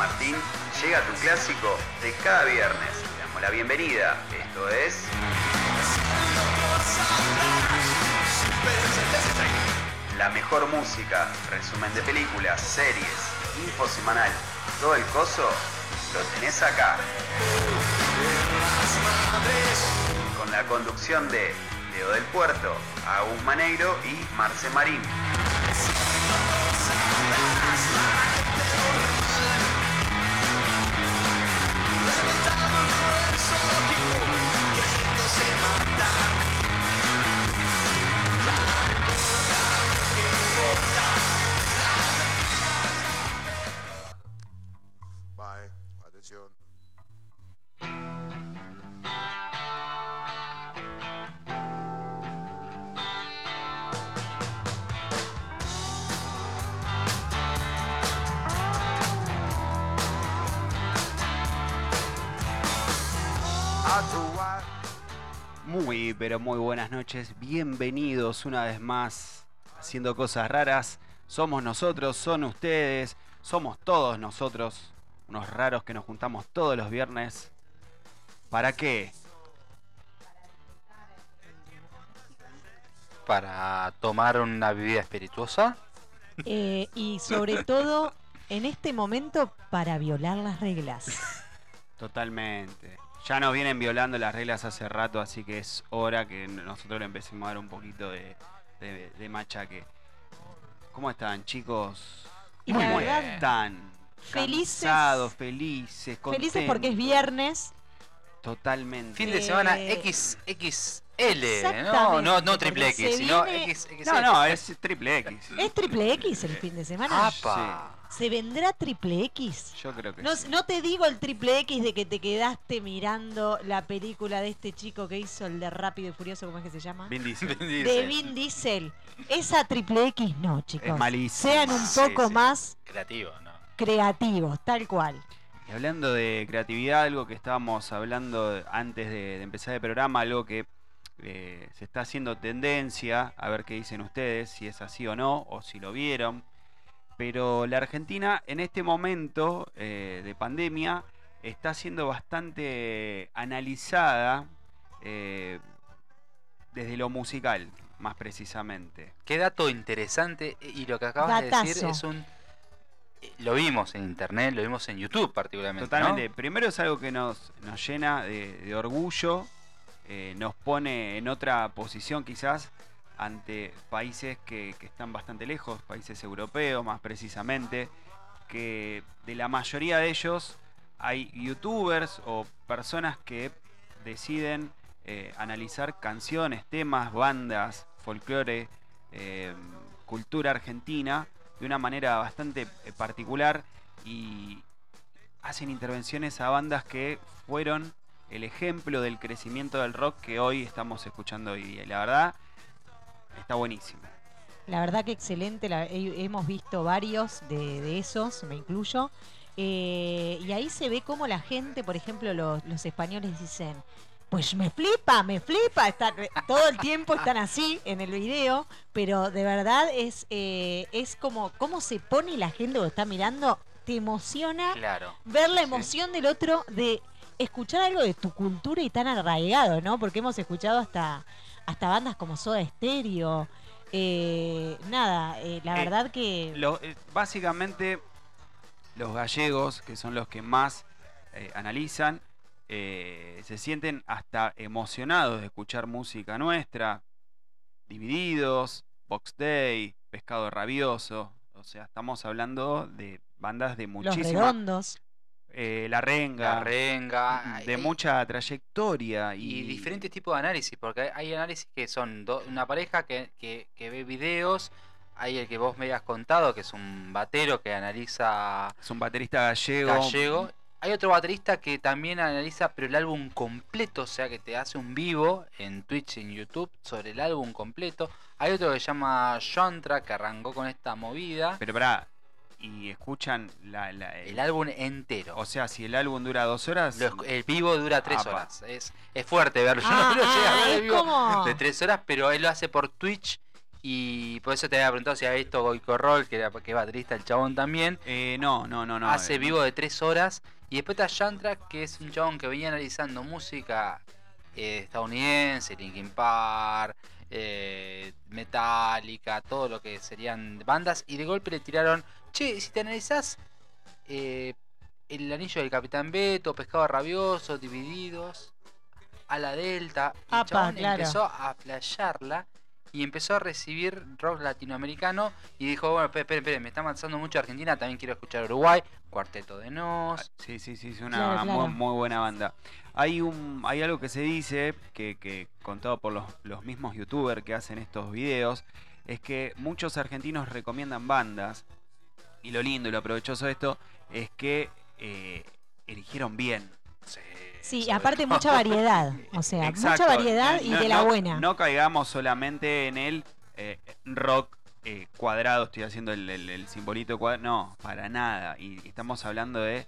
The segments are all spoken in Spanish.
Martín llega tu clásico de cada viernes. Te damos la bienvenida. Esto es. La mejor música, resumen de películas, series, info semanal, todo el coso lo tenés acá. Con la conducción de Leo del Puerto, Agus Maneiro y Marce Marín. Noches. Bienvenidos una vez más haciendo cosas raras. Somos nosotros, son ustedes, somos todos nosotros, unos raros que nos juntamos todos los viernes. ¿Para qué? para tomar una bebida espirituosa. Eh, y sobre todo, en este momento, para violar las reglas. Totalmente. Ya nos vienen violando las reglas hace rato, así que es hora que nosotros le empecemos a dar un poquito de, de- de machaque. ¿Cómo están, chicos? Y ¿Cómo verdad, están? felices- Cansados, felices, Felices porque es viernes. Totalmente. Fin de Eh, semana XXL, no, exactamente, no, no porque triple X, sino viene- XXL. No, no, es triple X. Es triple X el fin de semana. ¡Apa! ¿Se vendrá triple X? Yo creo que No, sí. no te digo el triple X de que te quedaste mirando la película de este chico que hizo el de Rápido y Furioso, ¿cómo es que se llama? Vin Diesel. De. Vin Diesel. Esa triple X no, chicos. Es malísimo. Sean un poco sí. más Creativo, ¿no? creativos, tal cual. Y hablando de creatividad, algo que estábamos hablando antes de, de empezar el programa, algo que eh, se está haciendo tendencia, a ver qué dicen ustedes, si es así o no, o si lo vieron. Pero la Argentina en este momento eh, de pandemia está siendo bastante analizada eh, desde lo musical, más precisamente. Qué dato interesante y lo que acabas de decir es un... eh, Lo vimos en internet, lo vimos en YouTube particularmente, ¿no? Totalmente. Primero es algo que nos, nos llena de, de orgullo, eh, nos pone en otra posición quizás ante países que, están bastante lejos, países europeos más precisamente, que de la mayoría de ellos hay youtubers o personas que deciden eh, analizar canciones, temas, bandas, folclore, eh, cultura argentina de una manera bastante eh, particular y hacen intervenciones a bandas que fueron el ejemplo del crecimiento del rock que hoy estamos escuchando hoy día. La verdad, está buenísimo. La verdad que excelente, la- he- hemos visto varios de, de esos, me incluyo. Eh, y ahí se ve cómo la gente, por ejemplo, los, los españoles dicen, pues me flipa, me flipa. Están- eh, todo el tiempo están así en el video, pero de verdad es, eh, es como cómo se pone la gente que está mirando, te emociona Claro. ver la Sí. emoción del otro de escuchar algo de tu cultura y tan arraigado, ¿no? Porque hemos escuchado hasta, hasta bandas como Soda Stereo. eh, nada, eh, la Eh, verdad que Lo- eh, básicamente, los gallegos, que son los que más analizan, eh, se sienten hasta emocionados de escuchar música nuestra. Divididos, Box Day, Pescado Rabioso. O sea, estamos hablando de bandas de los muchísima... redondos. Eh, la Renga. La renga. de hay- mucha trayectoria. Y, y diferentes tipos de análisis, porque hay- análisis que son do- una pareja que, que- que ve videos, hay el que vos me habías contado, que es un batero que analiza Es un baterista gallego. gallego. Hay otro baterista que también analiza, pero el álbum completo, o sea que te hace un vivo en Twitch y en YouTube sobre el álbum completo. Hay otro que se llama Yontra, que arrancó con esta movida. Pero pará, y escuchan la, la- El álbum entero. O sea, si el álbum dura dos horas. Lo esc- el vivo dura tres Apa. horas. Es, es fuerte verlo. Yo Ah, no lo llegué a ah, vivo como- de tres horas, pero él lo hace por Twitch Y por eso te había preguntado si había visto Goico Roll, que, era, que es baterista el chabón también. Eh, no, no, no, no. hace eh, vivo de tres horas. Y después está Shantrack, que es un chabón que venía analizando música eh, estadounidense, Linkin Park, eh, Metallica, todo lo que serían bandas. Y de golpe le tiraron, che, si te analizás eh, El Anillo del Capitán Beto, Pescado Rabioso, Divididos, a la Delta. Y el Apa, chabón claro. empezó a flashearla y empezó a recibir rock latinoamericano y dijo, bueno, esperen, esperen, esperen, me está avanzando mucho Argentina, también quiero escuchar Uruguay, Cuarteto de Nos. Sí, sí, sí, es una Claro, claro. Muy, muy buena banda. Hay un hay algo que se dice, que, que contado por los, los mismos youtubers que hacen estos videos, es que muchos argentinos recomiendan bandas, y lo lindo y lo provechoso de esto es que eh, eligieron bien. Sí, aparte todo. mucha variedad. O sea, Exacto. mucha variedad y No- de la no- buena. No caigamos solamente en el eh, rock eh, cuadrado, estoy haciendo el, el- el simbolito cuadrado. No, para nada. Y estamos hablando de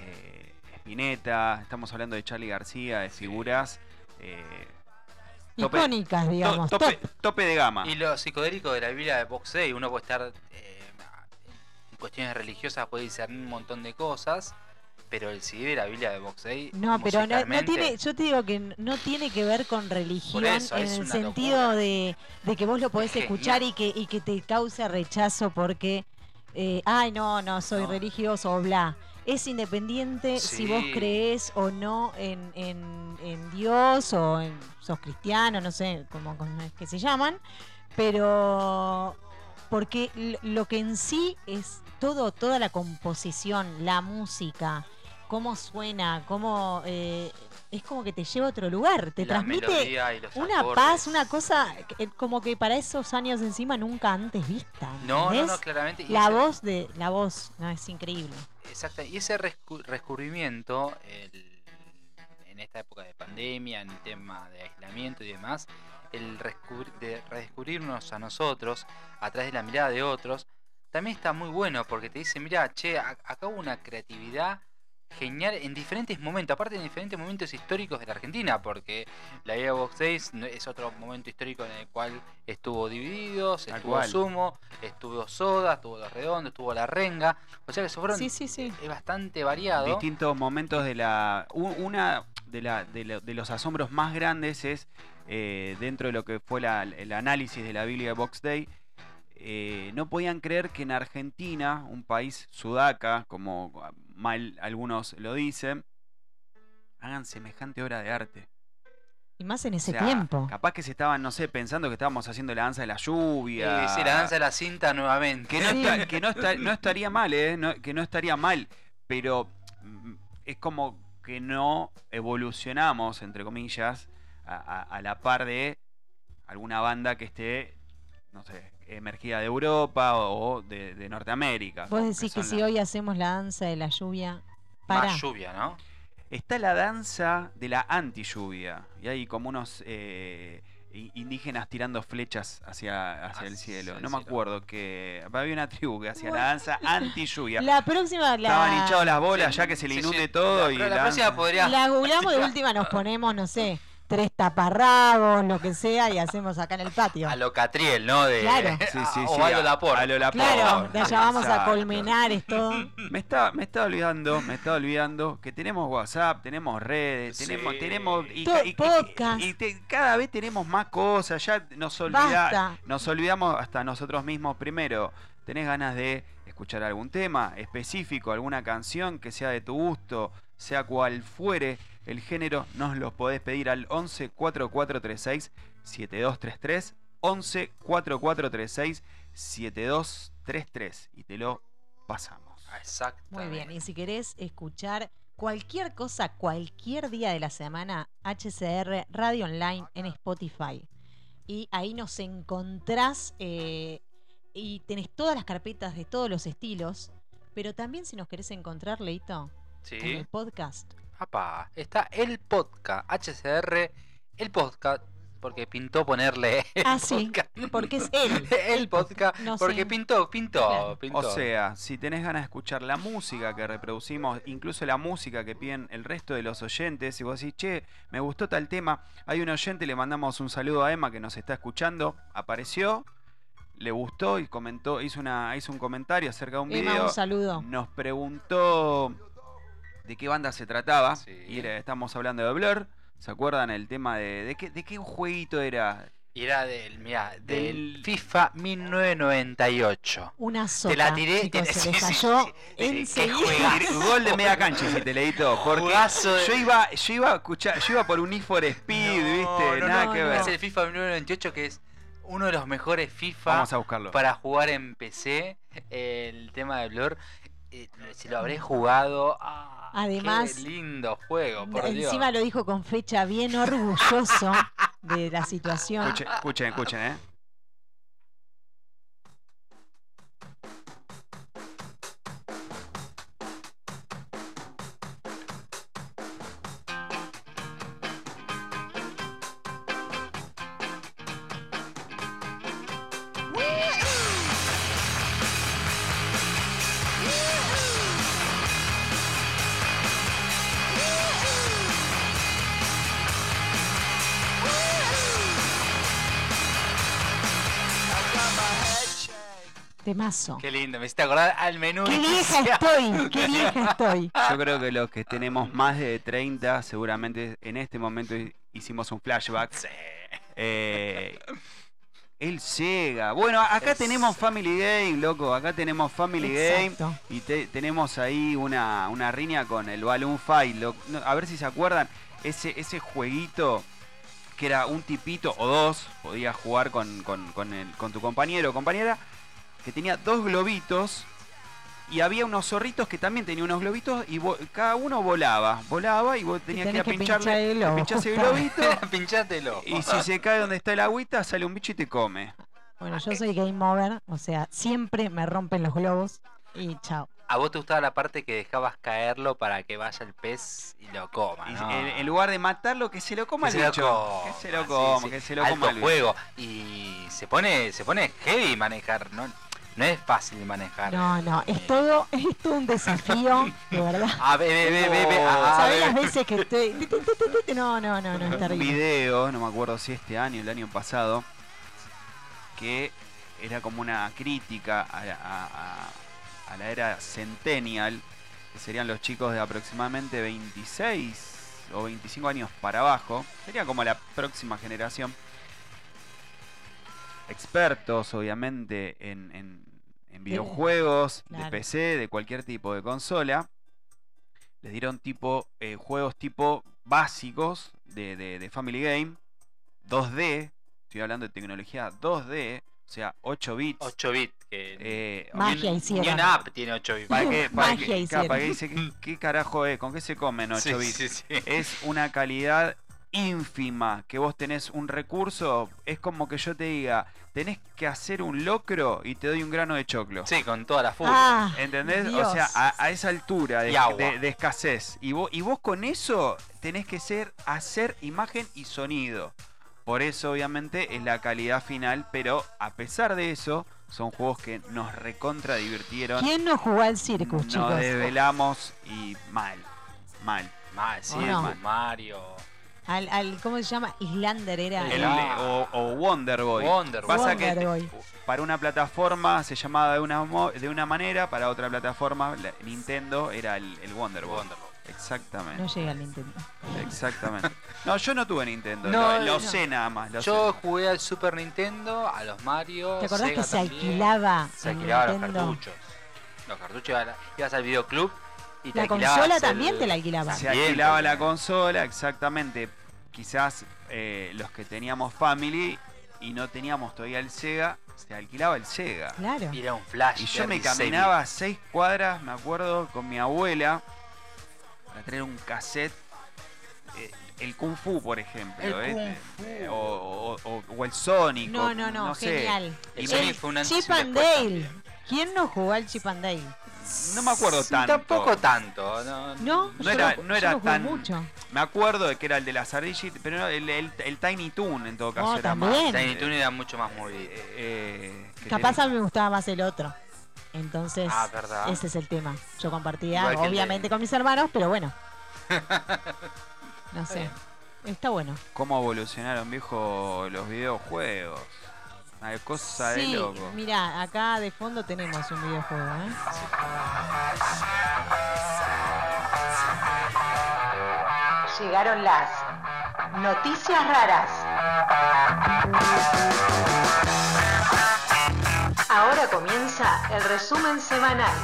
eh, Spinetta, estamos hablando de Charlie García, de figuras eh, tope- Icónicas, to- digamos. tope, top. tope de gama. Y lo psicodélico de la Biblia de Box Day, uno puede estar eh, en cuestiones religiosas, puede discernir un montón de cosas, pero el CD de la Biblia de Box Day. No, pero no, no tiene, yo te digo que no tiene que ver con religión eso, en el sentido de, de que vos lo podés Es escuchar genial. y que, y que te cause rechazo porque, eh, ay, no, no, soy No. religioso o bla. Es independiente si vos crees o no en, en- en Dios o en, sos cristiano, no sé cómo, cómo es que se llaman, pero porque lo que en sí es todo, toda la composición, la música, cómo suena, cómo eh, es como que te lleva a otro lugar, te la transmite melodía y los una acordes. paz, una cosa que- eh, como que para esos años encima nunca antes vista. No, no, no, claramente. y La ese- voz de la voz, no es increíble. Exacto, y ese rescu- descubrimiento el- en esta época de pandemia, en el tema de aislamiento y demás, el de redescubrirnos a nosotros a través de la mirada de otros, también está muy bueno porque te dice, mira, che, acá hubo una creatividad genial en diferentes momentos, aparte en diferentes momentos históricos de la Argentina, porque la idea de Box Days no- es otro momento histórico en el cual estuvo Divididos, Tal estuvo cual. Sumo, estuvo Soda, estuvo Los Redondos, estuvo La Renga, o sea que se fueron Sí, sí, sí. es bastante variado. distintos momentos de la una de, la, de, lo- de los asombros más grandes es eh, dentro de lo que fue la- el análisis de la Biblia de Box Day eh, no podían creer que en Argentina un país sudaca como mal algunos lo dicen hagan semejante obra de arte Y más en ese O sea, tiempo. capaz que se estaban no sé pensando que estábamos haciendo la danza de la lluvia Y sí, la danza de la cinta nuevamente. que no, Sí. está- que no, está- no estaría mal, ¿eh? No- que no estaría mal, pero mm, es como que no evolucionamos, entre comillas, a, a- a la par de alguna banda que esté, no sé, emergida de Europa o de, de Norteamérica. Vos decís que si las- hoy hacemos la danza de la lluvia, para. Más lluvia, ¿no? Está la danza de la anti-lluvia, y hay como unos eh, indígenas tirando flechas hacia, hacia el cielo. el No me acuerdo que... Había una tribu que hacía Bueno. la danza anti-lluvia. La próxima la, Estaban hinchados las bolas Sí, ya que se le sí, inunde sí. todo La- y la la- próxima podría. la googleamos de última, nos ponemos, no sé, tres taparrabos, lo que sea, y hacemos acá en el patio. A lo Catriel, ¿no? De Claro. Sí, sí, a- Laporte. a lo Laporte. Claro, de allá vamos a Exacto. Colmenares, todo. Me estaba, me estaba olvidando, me estaba olvidando que tenemos WhatsApp, tenemos redes, Sí. tenemos, tenemos y, To- y- y- podcast. y te- cada vez tenemos más cosas, ya nos olvida- Basta. nos olvidamos hasta nosotros mismos primero. ¿Tenés ganas de escuchar algún tema específico, alguna canción que sea de tu gusto, sea cual fuere el género? Nos lo podés pedir al 11 4436 7233 11 4436 7233 y te lo pasamos. Exacto. Muy bien, y si querés escuchar cualquier cosa, cualquier día de la semana, HCR Radio Online en Spotify. Y ahí nos encontrás eh, y tenés todas las carpetas de todos los estilos. Pero también si nos querés encontrar, Leito, en el podcast. Apa, está el podcast, HCR, el podcast, porque pintó ponerle el Ah, sí, podcast. porque es él. el podcast, No porque sé. pintó, pintó, Claro. pintó. O sea, si tenés ganas de escuchar la música que reproducimos, incluso la música que piden el resto de los oyentes, y vos decís, che, me gustó tal tema, hay un oyente, le mandamos un saludo a Emma que nos está escuchando, apareció, le gustó y comentó, hizo, una, hizo un comentario acerca de un Emma, video, un saludo. nos preguntó de qué banda se trataba, Sí. y era- estamos hablando de Blur, ¿se acuerdan el tema de, de qué, de qué jueguito era? Era del, mira, del Del- FIFA 1998. Una sopa. Te la tiré, chicos, te- se sí, cayó sí, sí, qué enseguida. Gol de media cancha hiciste, Leito. Porque Jugazo de- yo iba, yo iba a escuchar, yo iba por un Need for Speed, ¿viste? No, Nada no, que no. ver. Es el FIFA 1998 que es uno de los mejores FIFA Vamos a buscarlo. para jugar en PC. El tema de Blur, eh, si lo habré jugado. ah, Además, qué lindo juego, por Dios. Encima lo dijo con fecha bien orgulloso de la situación. Escuchen, escuchen, escuchen, ¿eh? Temazo. Qué lindo, me hiciste acordar al menú. Qué vieja estoy, qué vieja estoy. Yo creo que los que tenemos más de 30, seguramente en este momento hi- hicimos un flashback. Sí. Eh, el Sega. Bueno, acá tenemos Family Game, loco. Acá tenemos Family Game. Y te- tenemos ahí una, una riña con el Balloon Fight. lo- no, a ver si se acuerdan. Ese, ese jueguito que era un tipito o dos, podías jugar con, con- con el- con tu compañero o compañera, que tenía dos globitos. Y había unos zorritos que también tenían unos globitos y cada uno volaba. Volaba y vos tenías que, ir a que pincharle. pinchar el globito. Pinchátelo. y si se cae donde está el agüita, sale un bicho y te come. Bueno, yo soy game over, o sea, siempre me rompen los globos y chao. A vos te gustaba la parte que dejabas caerlo para que vaya el pez y lo coma, en, en lugar de matarlo, que se lo coma Que el se lo bicho. coma, Que se lo sí, coma, sí. que se lo Alto coma el bicho. juego. Y se pone, se pone heavy manejar, ¿no? No es fácil manejar. No, no, es todo, es todo un desafío, de verdad. A ver, ve, ve, ve, ¿Sabes las veces que estoy.? No, no, no, no, es un video, no me acuerdo si este año el año pasado, que era como una crítica a, la- a- a- a la era Centennial, que serían los chicos de aproximadamente 26 o 25 años para abajo, sería como la próxima generación. Expertos, obviamente, en, en- en videojuegos, de. PC, de cualquier tipo de consola. Les dieron tipo eh, juegos tipo básicos de, de- de Family Game, 2D, estoy hablando de tecnología 2D, o sea, 8 bits. 8 bits. Que eh, Magia hicieron. ni una app tiene 8 bits. ¿Para qué, para Magia claro, para qué dice, ¿qué, qué carajo es? ¿Con qué se comen 8 Sí, bits? sí, sí. Es una calidad ínfima que vos tenés un recurso, es como que yo te diga, tenés que hacer un locro y te doy un grano de choclo. Sí, con toda la furia. Ah, ¿Entendés? Dios. O sea, a, a esa altura de, Y agua. de- de escasez. Y vos, y vos con eso tenés que ser, hacer imagen y sonido. Por eso, obviamente, es la calidad final. Pero a pesar de eso, son juegos que nos recontra divirtieron. ¿Quién no jugó al circus, Nos chicos? desvelamos y mal. Mal. Mal, sí, ¿O no? el Mario. Al, al, ¿Cómo se llama? Islander era. El- Ah. o, o Wonder Boy. Wonder Boy. Pasa Wonder que Boy. para una plataforma se llamaba de una, mo- de una manera, para otra plataforma, la- Nintendo, era el, el Wonder Boy. Wonder Boy. Exactamente. No llega al Nintendo. Exactamente. No, yo no tuve Nintendo. No, lo lo no. sé nada más. Lo Yo sé. jugué al Super Nintendo, a los Mario. ¿Te acordás Sega que se también. alquilaba Se alquilaban los Nintendo? cartuchos. Los cartuchos ibas al videoclub y La consola el- también te la alquilaba. Se alquilaba la consola, exactamente. Quizás eh, los que teníamos Family y no teníamos todavía el Sega, se alquilaba el Sega. Claro. Y era un flash. Y yo me caminaba seis cuadras, me acuerdo, con mi abuela para traer un cassette. eh, el Kung Fu, por ejemplo. El eh, Kung Fu. o, o- o- o el Sonic. No, no, no, sé. genial. El Y Sonic me- fue un antes y Chip and Dale. también. ¿Quién no jugó al Chip and Dale? No me acuerdo Sí, tanto. Tampoco tanto. No, No, No era- lo- no era tan- mucho. Me acuerdo de que era el de las ardillas, pero no, el, el- el Tiny Toon en todo caso Oh, era también. más. Tiny Toon era mucho más movido. eh, eh, Capaz tenía- a mí me gustaba más el otro. Entonces, Ah, verdad. ese es el tema. Yo compartía, Igual el obviamente, con mis hermanos, pero bueno. No sé. Está bueno. ¿Cómo evolucionaron, viejo, los videojuegos? Una cosa de loco. mira, acá de fondo tenemos un videojuego, ¿eh? Llegaron las noticias raras. Ahora comienza el resumen semanal.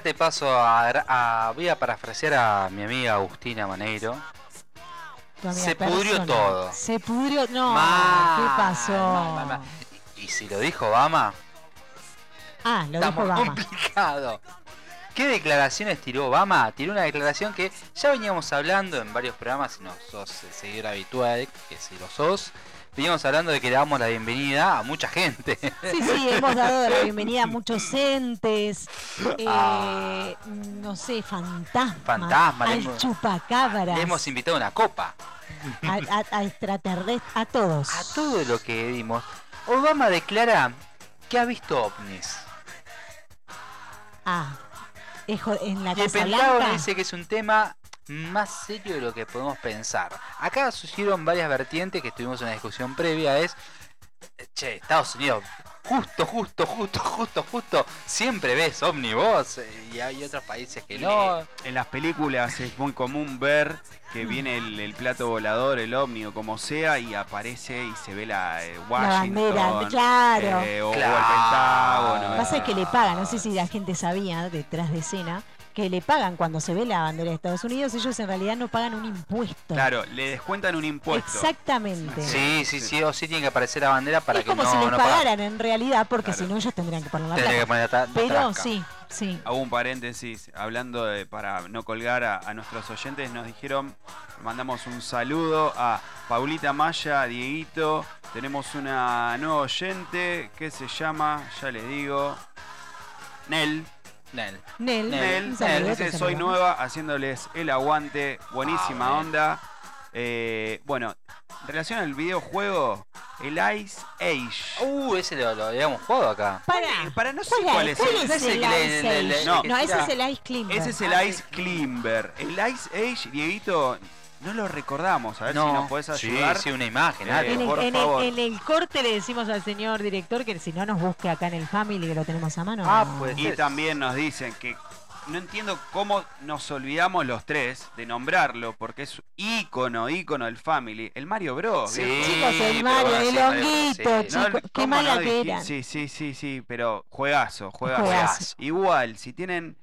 Te paso a, a- Voy a parafrasear a mi amiga Agustina Maneiro. Se pudrió todo. Se pudrió. No, Mal, ¿qué pasó? mal, mal, mal. Y, y si lo dijo Obama, Ah, lo dijo Obama. complicado. ¿Qué declaraciones tiró Obama? Tiró una declaración que ya veníamos hablando en varios programas, si no sos el seguidor habitual, que si lo sos, veníamos hablando de que le damos la bienvenida a mucha gente. Sí, sí, hemos dado la bienvenida a muchos entes, eh, Ah. no sé, fantasmas, Fantasma, le al hemos- chupacabras, Le hemos invitado a una copa. a, a- a extraterrestres, a todos. A todo lo que vimos, Obama declara que ha visto ovnis. Ah, en la Y el Casa Pentágono Blanca. dice que es un tema más serio de lo que podemos pensar. Acá surgieron varias vertientes que tuvimos una discusión previa, es, eh, che, Estados Unidos, justo, justo, justo, justo, justo, siempre ves omnibus eh, y hay otros países que no. En las películas es muy común ver que viene el, el plato volador, el ovni o como sea, y aparece y se ve la eh, La Washington. bandera, claro. eh, o, o Claro. el Pentágono. Lo que pasa eh. es que le pagan, no sé si la gente sabía detrás de escena, que le pagan cuando se ve la bandera de Estados Unidos, ellos en realidad no pagan un impuesto. Claro, le descuentan un impuesto. Exactamente. Sí, sí, sí, o sí tiene que aparecer la bandera para es que como no, si les no pagaran en realidad, porque Claro. si no ellos tendrían que poner la Tendría que plata. poner la ta- la Pero trasca. sí, sí. Hago un paréntesis, hablando de, para no colgar a, a nuestros oyentes, nos dijeron, mandamos un saludo a Paulita Maya, Dieguito, tenemos una nueva oyente que se llama, ya les digo, Nel. Nel. Nel, Nel, Nel dice, soy nueva haciéndoles el aguante, buenísima Ah, bueno. onda. Eh, bueno, en relación al videojuego, el Ice Age. Uh, ese lo, lo habíamos jugado acá. Para, para no sé ¿cuál, es ¿cuál el- es? No. no, ese es el Ice Climber. Ese es el Ah, Ice. Climber. El Ice Age, Dieguito, no lo recordamos. A ver si no, nos puedes sí, ayudar. sí, una imagen, Eh. En el, por en el- favor. en el corte le decimos al señor director que si no nos busque acá en el Family, que lo tenemos a mano. Ah, pues. Y es. también nos dicen que no entiendo cómo nos olvidamos los tres de nombrarlo, porque es ícono, ícono del Family. El Mario Bros. Sí. Chicos, el Mario, el honguito, sí. chicos, No, qué ¿cómo mala no que eran. Sí, sí, sí, sí, pero juegazo, juegazo. Juegazo. Igual, si tienen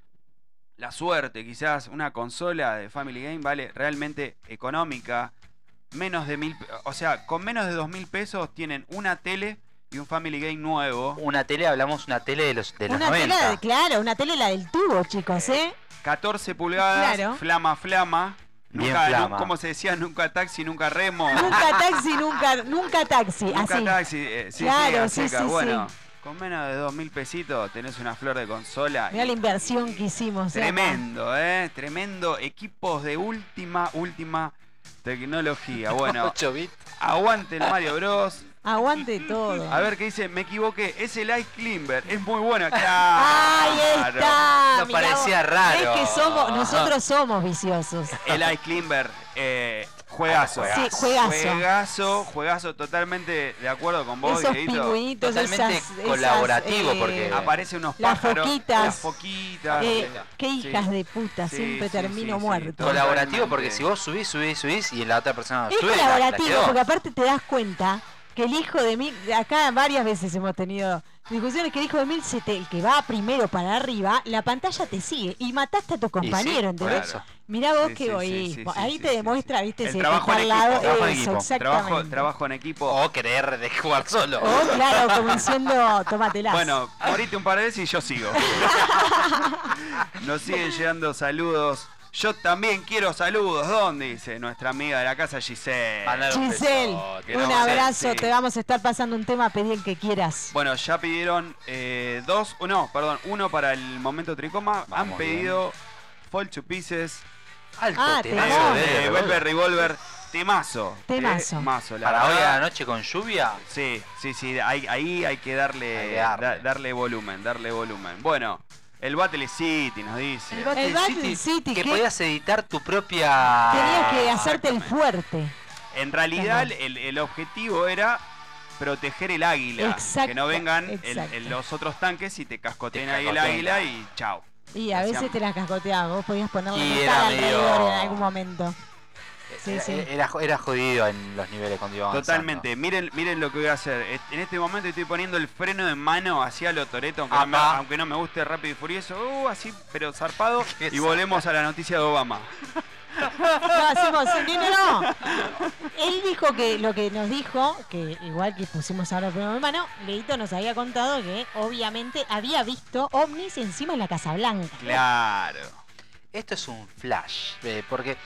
la suerte, quizás una consola de Family Game vale realmente económica, menos de mil, o sea, con menos de dos mil pesos tienen una tele y un Family Game nuevo, Una tele, hablamos una tele de los, de los Una 90. tela, de, claro, una tele la del tubo, chicos, ¿eh? 14 pulgadas, Claro. flama, flama. Bien Nunca, flama. como se decía, nunca taxi, nunca remo. Nunca taxi, nunca, nunca taxi, Nunca así. taxi, eh, sí, Claro, sí, sí, sí, con menos de dos mil pesitos tenés una flor de consola. Mira y- la inversión que hicimos. Tremendo, eh, tremendo. Equipos de última, última tecnología. Bueno, 8 bits. aguante el Mario Bros. Aguante todo. A ver qué dice, me equivoqué, es el Ice Climber, es muy bueno. Ahí Claro. está. No mirá parecía raro. Es que somos, nosotros somos viciosos. El Ice Climber, eh, juegazo. Sí, juegazo. Juegazo, juegazo, totalmente de acuerdo con vos, Esos Dieguito. pingüinitos, Totalmente esas, esas, colaborativo, eh, porque- Aparecen unos Las pájaros, foquitas. las foquitas. eh, qué hijas Sí. de puta, Sí, siempre sí, termino sí, sí. muerto. Totalmente. Colaborativo porque si vos subís, subís, subís y la otra persona no Es sube, la- la colaborativo, porque aparte te das cuenta que el hijo de mil, acá varias veces hemos tenido discusiones que el hijo de mil, se te- el que va primero para arriba, la pantalla te sigue y mataste a tu compañero, ¿entendés? Claro. Mirá vos Sí, que sí, voy, sí, sí, ahí sí, te sí, demuestra, sí. viste, El si trabajo en al equipo, lado, trabajo en eso, equipo, exactamente. trabajo, trabajo en equipo. O querer de jugar solo. O claro, como diciendo, tómatelas. Bueno, morite un par de veces y yo sigo. Nos siguen llegando saludos. Yo también quiero saludos. ¿Dónde? Dice nuestra amiga de la casa Giselle. Mandale un Giselle, un no, abrazo, sí. te vamos a estar pasando un tema, pedí el que quieras. Bueno, ya pidieron eh, dos, uh, no, perdón, uno para el momento tricoma. Han Vamos pedido Fall to Pieces, Alto Ah, temazo de eh, Revolver. Velvet Revolver, temazo. Temazo. Temazo, la Para hoy a verdad. la noche con lluvia. Sí, sí, sí, ahí, ahí hay que darle, Hay que darle. da- darle volumen, darle volumen. Bueno, el Battle City nos dice. El Battle, El Battle City, City, que ¿qué? podías editar tu propia. Tenías que hacerte el fuerte. En realidad el, el objetivo era proteger el águila. Exacto, que no vengan el- exacto. el- los otros tanques y te cascoteen Te ahí el águila y chao. Y a veces te las cascoteabas, vos podías ponerle Y metal era alrededor en algún momento. Sí, era, sí. Era, era jodido en los niveles cuando iba avanzando. Totalmente. Miren, miren lo que voy a hacer. En este momento estoy poniendo el freno de mano hacia lo Toreto, aunque, no me, Apa. aunque no me guste rápido y furioso. Uh, así, pero zarpado. Y volvemos a la noticia de Obama. No, hacemos, no, no, no. Él dijo que lo que nos dijo, que igual que pusimos ahora el primero de mano, Leito nos había contado que obviamente había visto ovnis encima en la Casa Blanca. Claro. Esto es un flash, eh, porque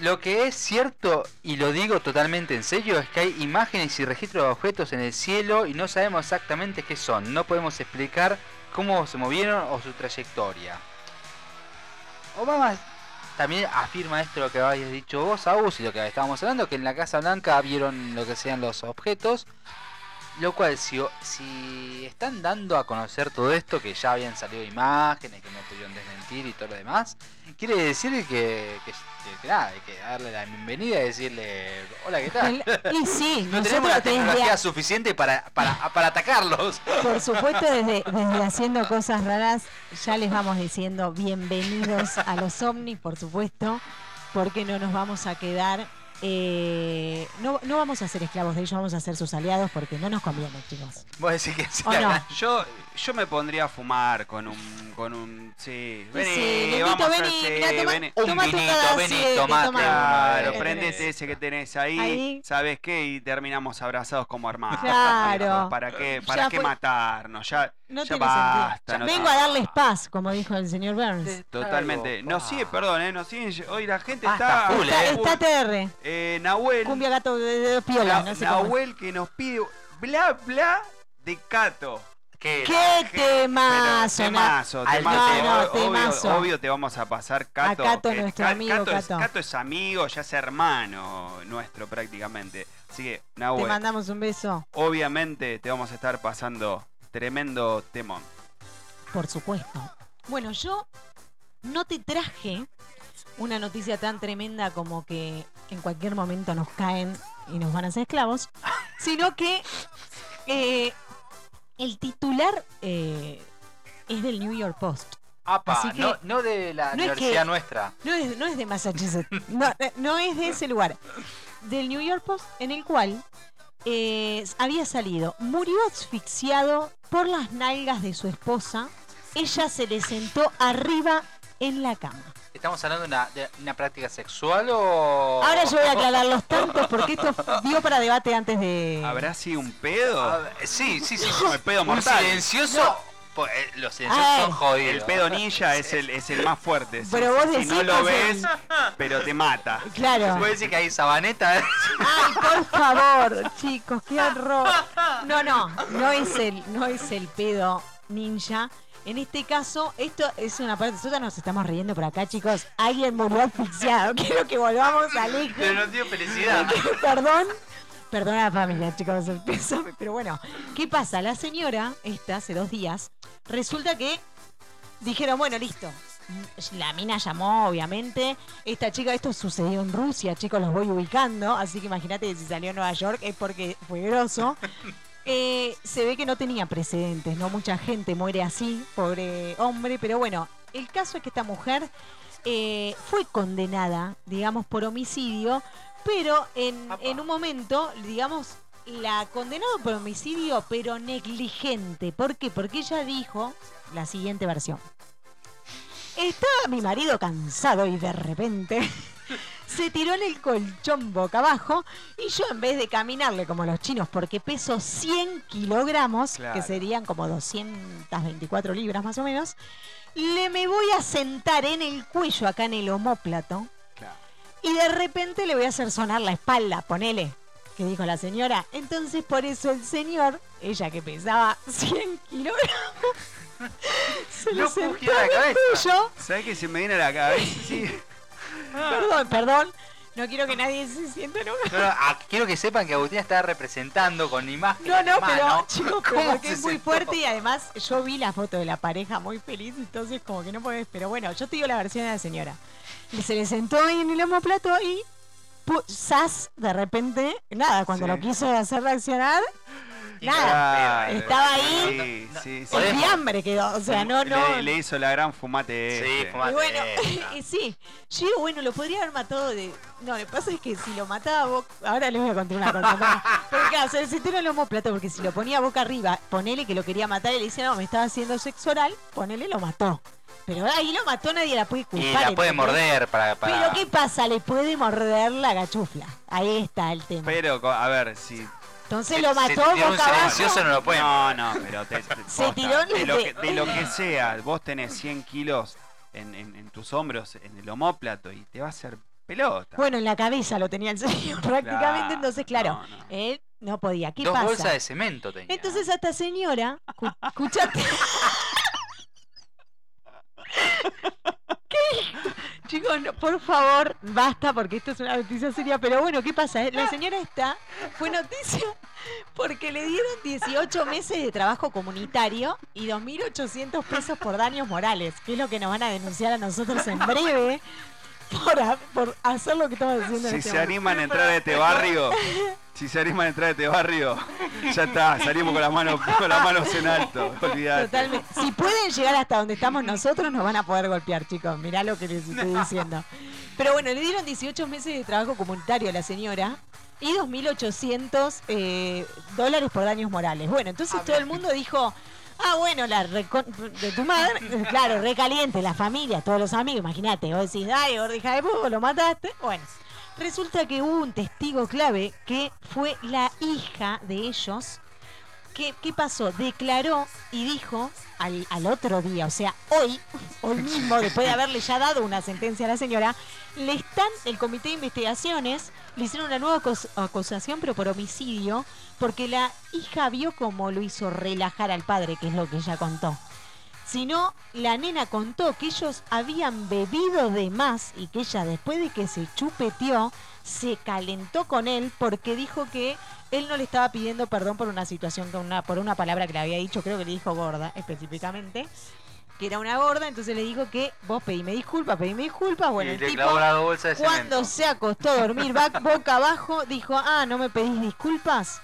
lo que es cierto, y lo digo totalmente en serio, es que hay imágenes y registros de objetos en el cielo y no sabemos exactamente qué son. No podemos explicar cómo se movieron o su trayectoria. Obama también afirma esto lo que habéis dicho vos, Agus, y lo que estábamos hablando, que en la Casa Blanca vieron lo que sean los objetos. Lo cual, si, si están dando a conocer todo esto, que ya habían salido imágenes, que no pudieron desmentir y todo lo demás, quiere decir que, que, nada, hay que darle la bienvenida y decirle, hola, ¿qué tal? Y sí, No tenemos la tecnología desde, suficiente para, para, para atacarlos. por supuesto desde, desde haciendo cosas raras, ya les vamos diciendo bienvenidos a los ovnis, por supuesto, porque no nos vamos a quedar, eh, no, no vamos a ser esclavos de ellos, vamos a ser sus aliados porque no nos conviene, chicos. Vos decís que ¿O no? Yo, yo me pondría a fumar con un. con un. Sí. Vení, Sí, vamos a hacer. vení, sí, mirá, toma- vení. Un toma vinito, vení, siete, tomate toma. Claro, Eh, prendete ese que tenés ahí, Ahí. ¿sabes qué? Y terminamos abrazados como hermanos. Claro. ¿Para qué, para Ya qué fue- matarnos? Ya, No ya basta. no Vengo a darles paz, como dijo el señor Burns. Totalmente. Algo, Nos pa. sigue, perdón, ¿eh? Nos siguen. Hoy la gente Ah, está. está full, Está, eh. está TR, Eh, Nahuel. cumbia gato de, de piola, Na- no sé cómo. Nahuel que nos pide bla bla de Cato. ¿Qué? ¡Qué temazo! Pero temazo, temazo. No, no, O- obvio, temazo. obvio te vamos a pasar Cato. A Cato, que nuestro Ca- amigo Cato, Es, Cato. Cato es amigo, ya es hermano nuestro prácticamente. Así que, Te Nahuel, mandamos un beso, obviamente te vamos a estar pasando tremendo temón. por supuesto. Bueno, yo no te traje una noticia tan tremenda como que en cualquier momento nos caen y nos van a hacer esclavos, sino que eh, el titular eh, es del New York Post. Apa, Así que- no, no de la no universidad que- nuestra. No es, no es de Massachusetts, no, no es de ese lugar. Del New York Post, en el cual eh, había salido, murió asfixiado por las nalgas de su esposa. Ella se le sentó arriba en la cama. ¿Estamos hablando de una, de una práctica sexual o...? Ahora yo voy a aclarar los tantos porque esto dio para debate antes de... ¿Habrá sido un pedo? Ver, Sí, sí, sí. El pedo Un mortal. silencioso... Pues, eh, los silenciosos Ay. son jodidos. El pedo ninja es el, es el más fuerte. sí, Pero sí, vos si decís no lo que es ves, pero te mata. Claro. ¿Puede decir que hay sabaneta? Ay, por favor, chicos, qué horror. No, no, no es el, no es el pedo ninja. En este caso, esto es una parte. Nosotros nos estamos riendo por acá, chicos. Alguien murió asfixiado. Quiero que volvamos al eje. Pero no tiene felicidad. Perdón. Perdón a la familia, chicos. Pero bueno, ¿qué pasa? La señora, esta, hace dos días, resulta que dijeron, bueno, listo. La mina llamó, obviamente. Esta chica, esto sucedió en Rusia, chicos, los voy ubicando. Así que imagínate que si salió en Nueva York es porque fue grosso. Eh, se ve que no tenía precedentes, ¿no? Mucha gente muere así, pobre hombre. Pero bueno, el caso es que esta mujer eh, fue condenada, digamos, por homicidio, pero en, en un momento, digamos, la condenó por homicidio, pero negligente. ¿Por qué? Porque ella dijo la siguiente versión. Estaba mi marido cansado y de repente se tiró en el colchón boca abajo y yo en vez de caminarle como los chinos, porque peso 100 kilogramos, Claro. que serían como 224 libras más o menos, le me voy a sentar en el cuello acá en el homóplato Claro. y de repente le voy a hacer sonar la espalda, ponele, que dijo la señora. Entonces por eso el señor, ella que pesaba 100 kilogramos, se No lo sentó en el cabeza. cuello. ¿Sabes qué se me viene a la cabeza? Sí. Perdón, perdón. No quiero que nadie se sienta en No, no, ah, quiero que sepan que Agustina está representando con imagen. No, no, pero chicos, porque es muy sentó. fuerte y además yo vi la foto de la pareja muy feliz, entonces como que no podés, pero bueno, yo te digo la versión de la señora. Y se le sentó ahí en el homoplato y sas, de repente, nada, cuando Sí. lo quiso hacer reaccionar, nada, Claro. estaba ahí, Sí, sí, sí. el fiambre quedó, o sea, no, no. Le, le hizo la gran fumate. Sí, este. fumate. Y bueno, y sí, yo digo, bueno, lo podría haber matado de... No, lo que pasa es que si lo mataba boca... Ahora les voy a contar una cosa. ¿no? Pero claro, se le el homoplato porque si lo ponía boca arriba, ponele que lo quería matar y le dice, no, me estaba haciendo sexo oral, ponele, lo mató. Pero ahí lo mató, nadie la puede culpar. Y la puede morder para. para... Pero ¿qué pasa? Le puede morder la gachufla. Ahí está el tema. Pero, a ver, si. Entonces lo mató boca abajo. silencioso no lo pueden. No, no, pero te, te- Se posta, tiró de, lo que, de lo que sea. Vos tenés 100 kilos en, en- en tus hombros, en el homóplato, y te va a hacer pelota. Bueno, en la cabeza lo tenía el señor prácticamente, Claro, entonces claro, no, no. él no podía. ¿Qué Dos pasa? bolsas de cemento tenía. Entonces a esta señora, escu- escuchate. Chicos, por favor, basta porque esto es una noticia seria. Pero bueno, ¿qué pasa? Eh, La señora esta fue noticia porque le dieron 18 meses de trabajo comunitario y 2.800 pesos por daños morales, que es lo que nos van a denunciar a nosotros en breve por, ha- por hacer lo que estamos haciendo en Si este se momento. animan a entrar a este barrio, si se animan a entrar a este barrio, ya está, salimos con las manos, con las manos en alto. Olvidate. Totalmente. Si pueden llegar hasta donde estamos nosotros, nos van a poder golpear, chicos. Mirá lo que les estoy diciendo. Pero bueno, le dieron 18 meses de trabajo comunitario a la señora y 2.800 eh, dólares por daños morales. Bueno, entonces todo el mundo dijo, ah, bueno, la de tu madre, claro, recaliente, la familia, todos los amigos, imagínate, vos decís, dale, gordija de puto, lo mataste. Bueno, resulta que hubo un testigo clave que fue la hija de ellos. ¿Qué, pasó? Declaró y dijo al, al otro día, o sea, hoy, hoy mismo, después de haberle ya dado una sentencia a la señora, le están, el comité de investigaciones, le hicieron una nueva acus- acusación, pero por homicidio, porque la hija vio cómo lo hizo relajar al padre, que es lo que ella contó. Sino, la nena contó que ellos habían bebido de más y que ella, después de que se chupeteó, se calentó con él porque dijo que él no le estaba pidiendo perdón por una situación, con una, por una palabra que le había dicho, creo que le dijo gorda específicamente, que era una gorda, entonces le dijo que vos pedime disculpas, pedime disculpas, bueno, y el tipo de cuando se acostó a dormir boca abajo, dijo, ah, ¿no me pedís disculpas?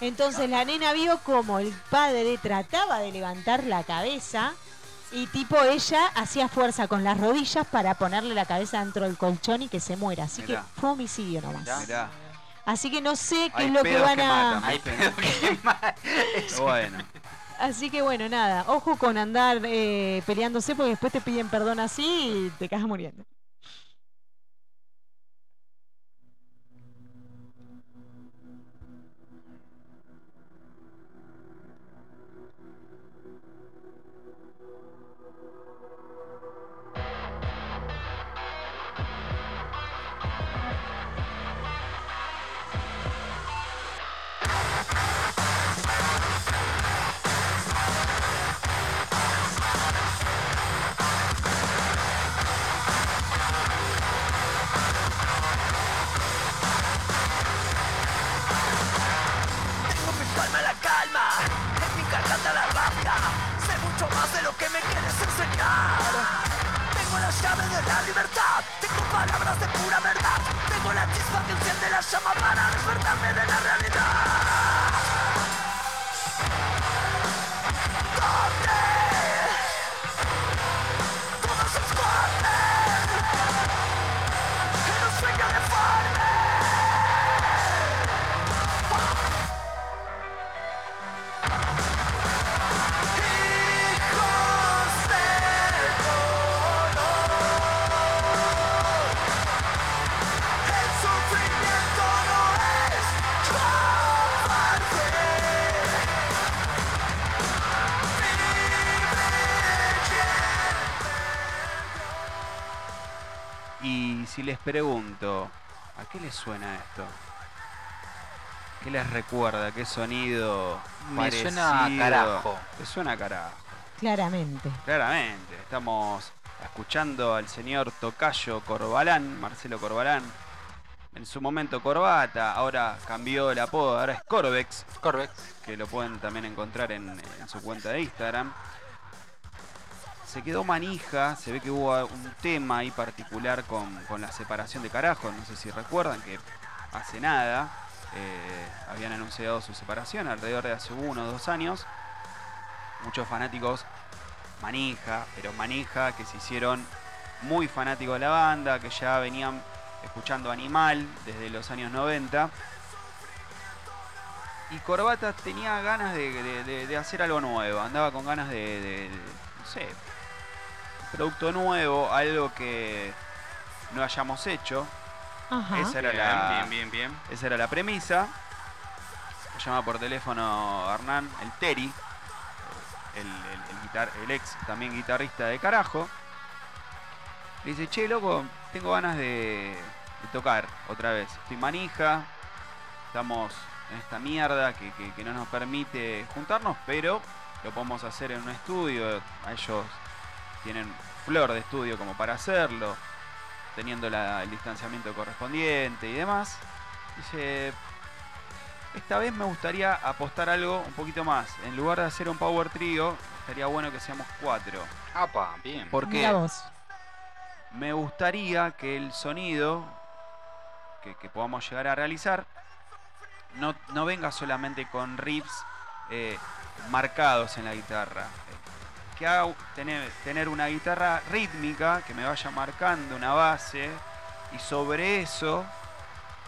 Entonces la nena vio como el padre trataba de levantar la cabeza y tipo ella hacía fuerza con las rodillas para ponerle la cabeza dentro del colchón y que se muera. Así Mirá. que fue homicidio nomás. Mirá. Mirá, Así que no sé qué Hay es lo que pedos van que a... matan. Ay, pero qué mal. Eso- bueno. Así que bueno, nada, ojo con andar eh, peleándose porque después te piden perdón así y te cagas muriendo. Les suena esto? ¿Qué les recuerda? ¿Qué sonido? Me suena a carajo. Me suena a carajo. Claramente. Claramente, estamos escuchando al señor Tocayo Corbalán, Marcelo Corbalán. En su momento Corbata, ahora cambió el apodo, ahora es Corvex, Corvex. que lo pueden también encontrar en, en su cuenta de Instagram. Se quedó manija, se ve que hubo un tema ahí particular con, con la separación de carajo, no sé si recuerdan que hace nada eh, habían anunciado su separación, alrededor de hace uno o dos años. Muchos fanáticos manija, pero manija, que se hicieron muy fanáticos de la banda, que ya venían escuchando Animal desde los años 90. Y Corbata tenía ganas de, de- hacer algo nuevo, andaba con ganas de- no sé, producto nuevo, algo que no hayamos hecho. Ajá. Esa era Bien, la, bien, bien, bien. esa era la premisa. Me llama por teléfono Hernán, el Teri, el, el- el guitar- el ex también guitarrista de carajo. Le dice, che, loco, tengo ganas de, de tocar otra vez. Estoy manija, estamos en esta mierda que, que- que no nos permite juntarnos, pero lo podemos hacer en un estudio. A ellos tienen flor de estudio como para hacerlo, teniendo la- el distanciamiento correspondiente y demás. Dice, esta vez me gustaría apostar algo un poquito más. En lugar de hacer un power trio, estaría bueno que seamos cuatro. Apa, bien. Porque me gustaría que el sonido que, que podamos llegar a realizar no, no venga solamente con riffs eh, marcados en la guitarra. Que haga tener, tener una guitarra rítmica que me vaya marcando una base y sobre eso,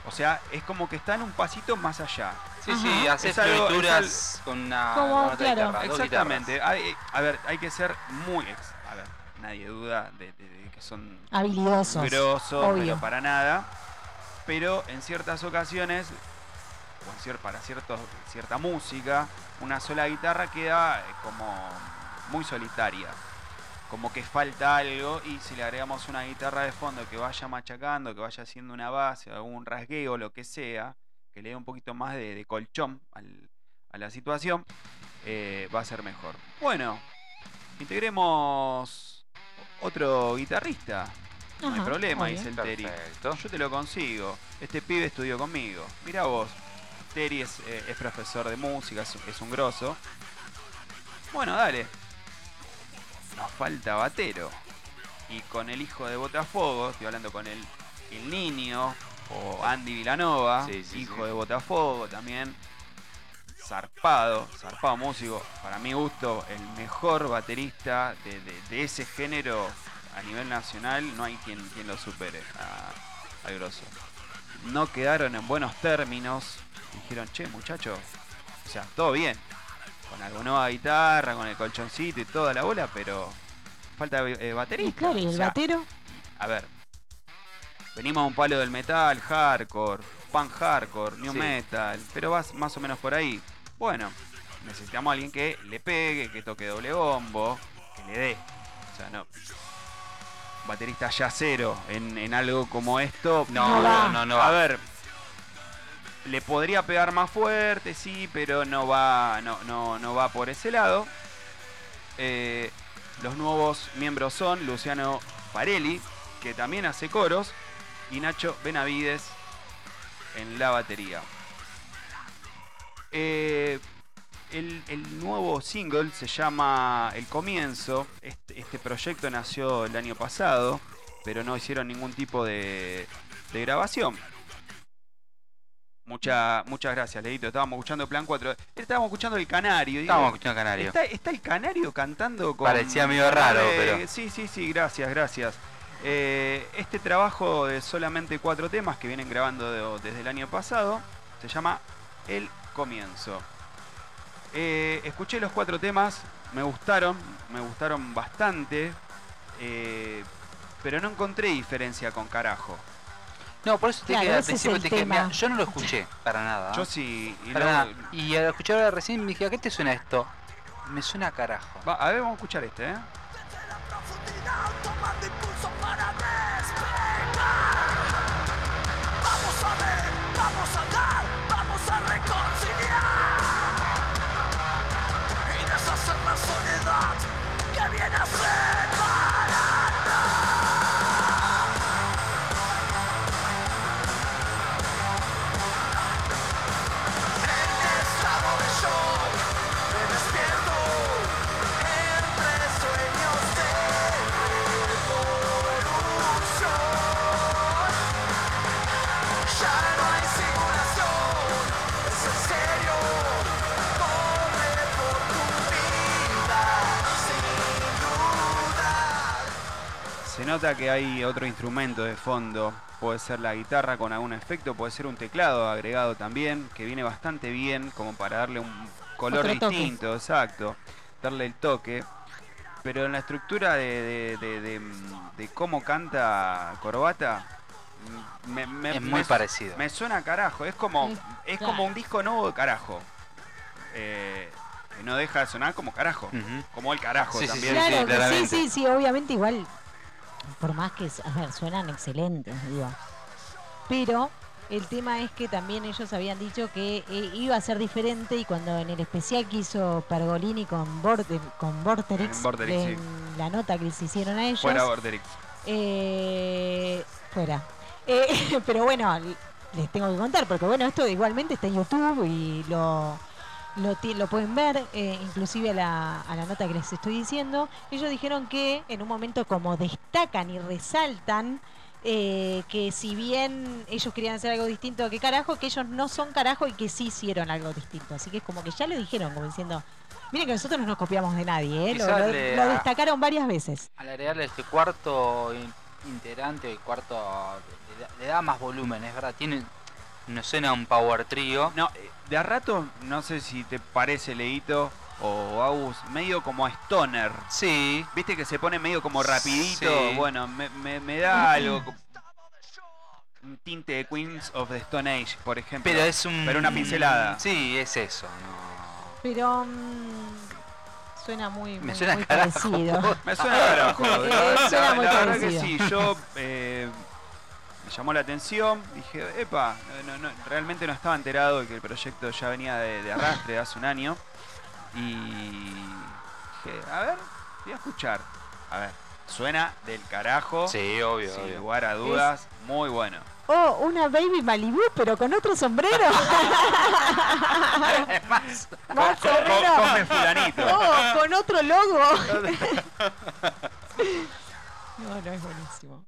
o sea, es como que está en un pasito más allá. Sí, Ajá. sí, hacer Es algo- florituras con una, Como, con claro. guitarra, Exactamente. Hay- a ver, hay que ser muy... ex- a ver, nadie duda de, de- de que son Habilidosos. grosos, obvio. pero para nada. Pero en ciertas ocasiones, o en cier- para ciertos, cierta música, una sola guitarra queda eh, como muy solitaria. Como que falta algo y si le agregamos una guitarra de fondo que vaya machacando, que vaya haciendo una base, algún rasgueo, lo que sea, que le dé un poquito más de, de colchón al- a la situación, eh, va a ser mejor. Bueno, integremos otro guitarrista. No hay problema, dice el Teri. Perfecto. Yo te lo consigo. Este pibe estudió conmigo. Mira vos. Teri es, eh, es profesor de música, es, es un grosso. Bueno, dale. Nos falta batero. Y con el hijo de Botafogo, estoy hablando con el, el niño, o Andy Vilanova, Sí, sí, hijo sí. de Botafogo también. Zarpado, zarpado músico. Para mi gusto, el mejor baterista de, de- de ese género a nivel nacional. No hay quien, quien lo supere a, al grosso. No quedaron en buenos términos. Dijeron, che, muchachos, o sea, todo bien. Con algo nueva guitarra, con el colchoncito y toda la bola, pero falta eh, baterista. Y claro, y O el sea, batero. a ver. Venimos a un palo del metal, hardcore, punk hardcore, new Sí. metal, pero vas más o menos por ahí. Bueno, necesitamos a alguien que le pegue, que toque doble bombo, que le dé. O sea, no. Baterista yacero en, en algo como esto. No, No no, va. no, no. A ver. Le podría pegar más fuerte, sí, pero no va, no, no, no va por ese lado. Eh, los nuevos miembros son Luciano Parelli, que también hace coros, y Nacho Benavides en la batería. Eh, el, nuevo single se llama El Comienzo. Este, este proyecto nació el año pasado, pero no hicieron ningún tipo de grabación. Mucha, muchas gracias, Leito. Estábamos escuchando Plan 4. Estábamos escuchando El Canario. digo, Estábamos escuchando Canario. ¿Está, está el canario cantando con. Parecía medio raro, Eh, pero- Sí, sí, sí, gracias, gracias. Eh, este trabajo de solamente cuatro temas que vienen grabando de- desde el año pasado se llama El Comienzo. Eh, escuché los cuatro temas, me gustaron, me gustaron bastante, eh, pero no encontré diferencia con carajo. No, por eso te Claro, dije al principio, te dije. "Mirá, yo no lo escuché para nada. Yo sí. y Para lo- nada. Y al escuchar ahora recién me dije, ¿a qué te suena esto? Me suena a carajo. Va, a ver, vamos a escuchar este, ¿eh? Nota que hay otro instrumento de fondo. Puede ser la guitarra con algún efecto, puede ser un teclado agregado también, que viene bastante bien como para darle un color Otro toque. distinto, exacto. Darle el toque. Pero en la estructura de, de- de- de- de cómo canta Corbata, me, me- Es muy me- parecido. Me suena a carajo, es como, Mm, es claro. como un disco nuevo de carajo. Eh, no deja de sonar como carajo. Como el carajo Sí, sí, también. Claro, sí, sí, sí, obviamente igual, por más que, a ver, suenan excelentes, digo. Pero el tema es que también ellos habían dicho que eh, iba a ser diferente y cuando en el especial que hizo Pergolini con, Border, con Vorterix, En Vorterix, la nota que les hicieron a ellos, Fuera Borderix. eh, fuera. Eh, pero bueno, les tengo que contar, porque bueno, esto igualmente está en YouTube y lo, lo, lo pueden ver, eh, inclusive a la, a la nota que les estoy diciendo. Ellos dijeron que en un momento como destacan y resaltan eh, que si bien ellos querían hacer algo distinto, que carajo, que ellos no son carajo y que sí hicieron algo distinto. Así que es como que ya lo dijeron, como diciendo, miren que nosotros no nos copiamos de nadie, ¿eh? lo, Quizás lo- le lo ha- destacaron varias veces. Al agregarle este cuarto in- integrante, el cuarto le da, le da más volumen, es verdad. Tiene, no suena un power trio. No, eh, de a rato, no sé si te parece, Leito o Agus, medio como a Stoner. Sí, Viste que se pone medio como rapidito. Sí. Bueno, me, me- me da algo. Un tinte de Queens of the Stone Age, por ejemplo. pero es un. Pero una pincelada. Sí, es eso. no. Pero mm, suena muy, Me muy, suena muy carajo. parecido. Me suena carajo. Eh, La, muy verdad que sí. Yo eh, llamó la atención. Dije, epa, no, no, realmente no estaba enterado de que el proyecto ya venía de, de arrastre de hace un año. Y dije, a ver, voy a escuchar. A ver, suena del carajo. Sí, obvio, Sin obvio. lugar a dudas, muy bueno. Oh, una baby Malibu, pero con otro sombrero. Es más, Más Co- co- sombrero. come fulanito. Oh, con otro logo. No, no es buenísimo.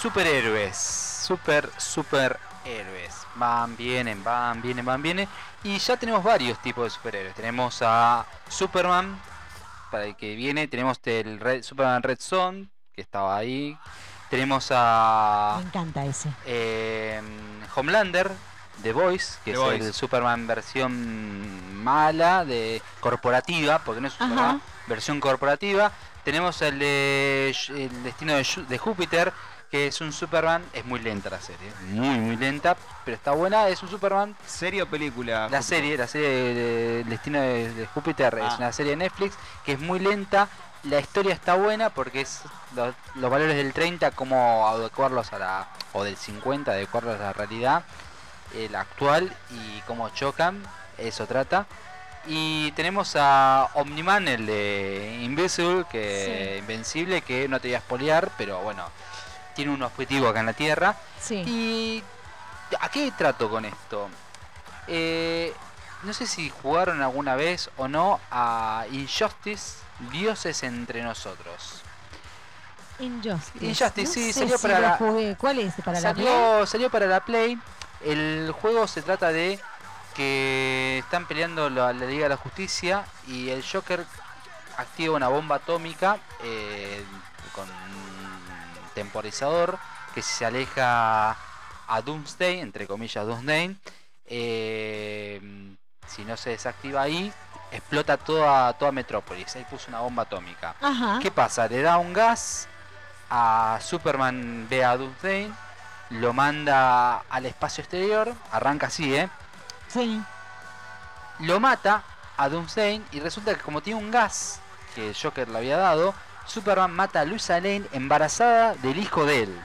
Superhéroes. Super, superhéroes. Van, vienen, van, vienen, van, vienen. Y ya tenemos varios tipos de superhéroes. Tenemos a Superman, para el que viene. Tenemos el Red, Superman Red Son, que estaba ahí. Tenemos a Me encanta ese. eh, Homelander, The Voice, que The es el Superman versión mala, de corporativa, porque no es Ajá. Superman, versión corporativa. Tenemos el de Sh- el destino de Júpiter, que es un Superman, es muy lenta la serie, muy muy lenta, pero está buena, es un Superman. ¿Serie o película? La Júpiter? serie, la serie de, destino de, de Júpiter es Ah. una serie de Netflix que es muy lenta. La historia está buena porque es lo- los valores del 30, cómo adecuarlos a la. o del 50, adecuarlos a la realidad el actual y cómo chocan. Eso trata. Y tenemos a Omniman, el de Invisible, que Invencible, que no te voy a spoilear, pero bueno, tiene un objetivo acá en la Tierra. Sí. ¿Y a qué trato con esto? Eh, no sé si jugaron alguna vez o no a Injustice, Dioses entre nosotros. Injustice. Injustice, No sí, sé salió si para la- jugué. ¿Cuál es? ¿Para la Play? Salió, salió para la Play. El juego se trata de que están peleando la, la Liga de la Justicia y el Joker activa una bomba atómica eh, con temporizador que si se aleja a Doomsday, entre comillas Doomsday, eh, si no se desactiva ahí, explota toda, toda Metrópolis. Ahí puso una bomba atómica. Ajá. ¿Qué pasa? Le da un gas a Superman, ve a Doomsday, lo manda al espacio exterior, arranca así, ¿eh? Sí. Lo mata a Doomsday y resulta que como tiene un gas que el Joker le había dado, Superman mata a Luisa Lane embarazada del hijo de él.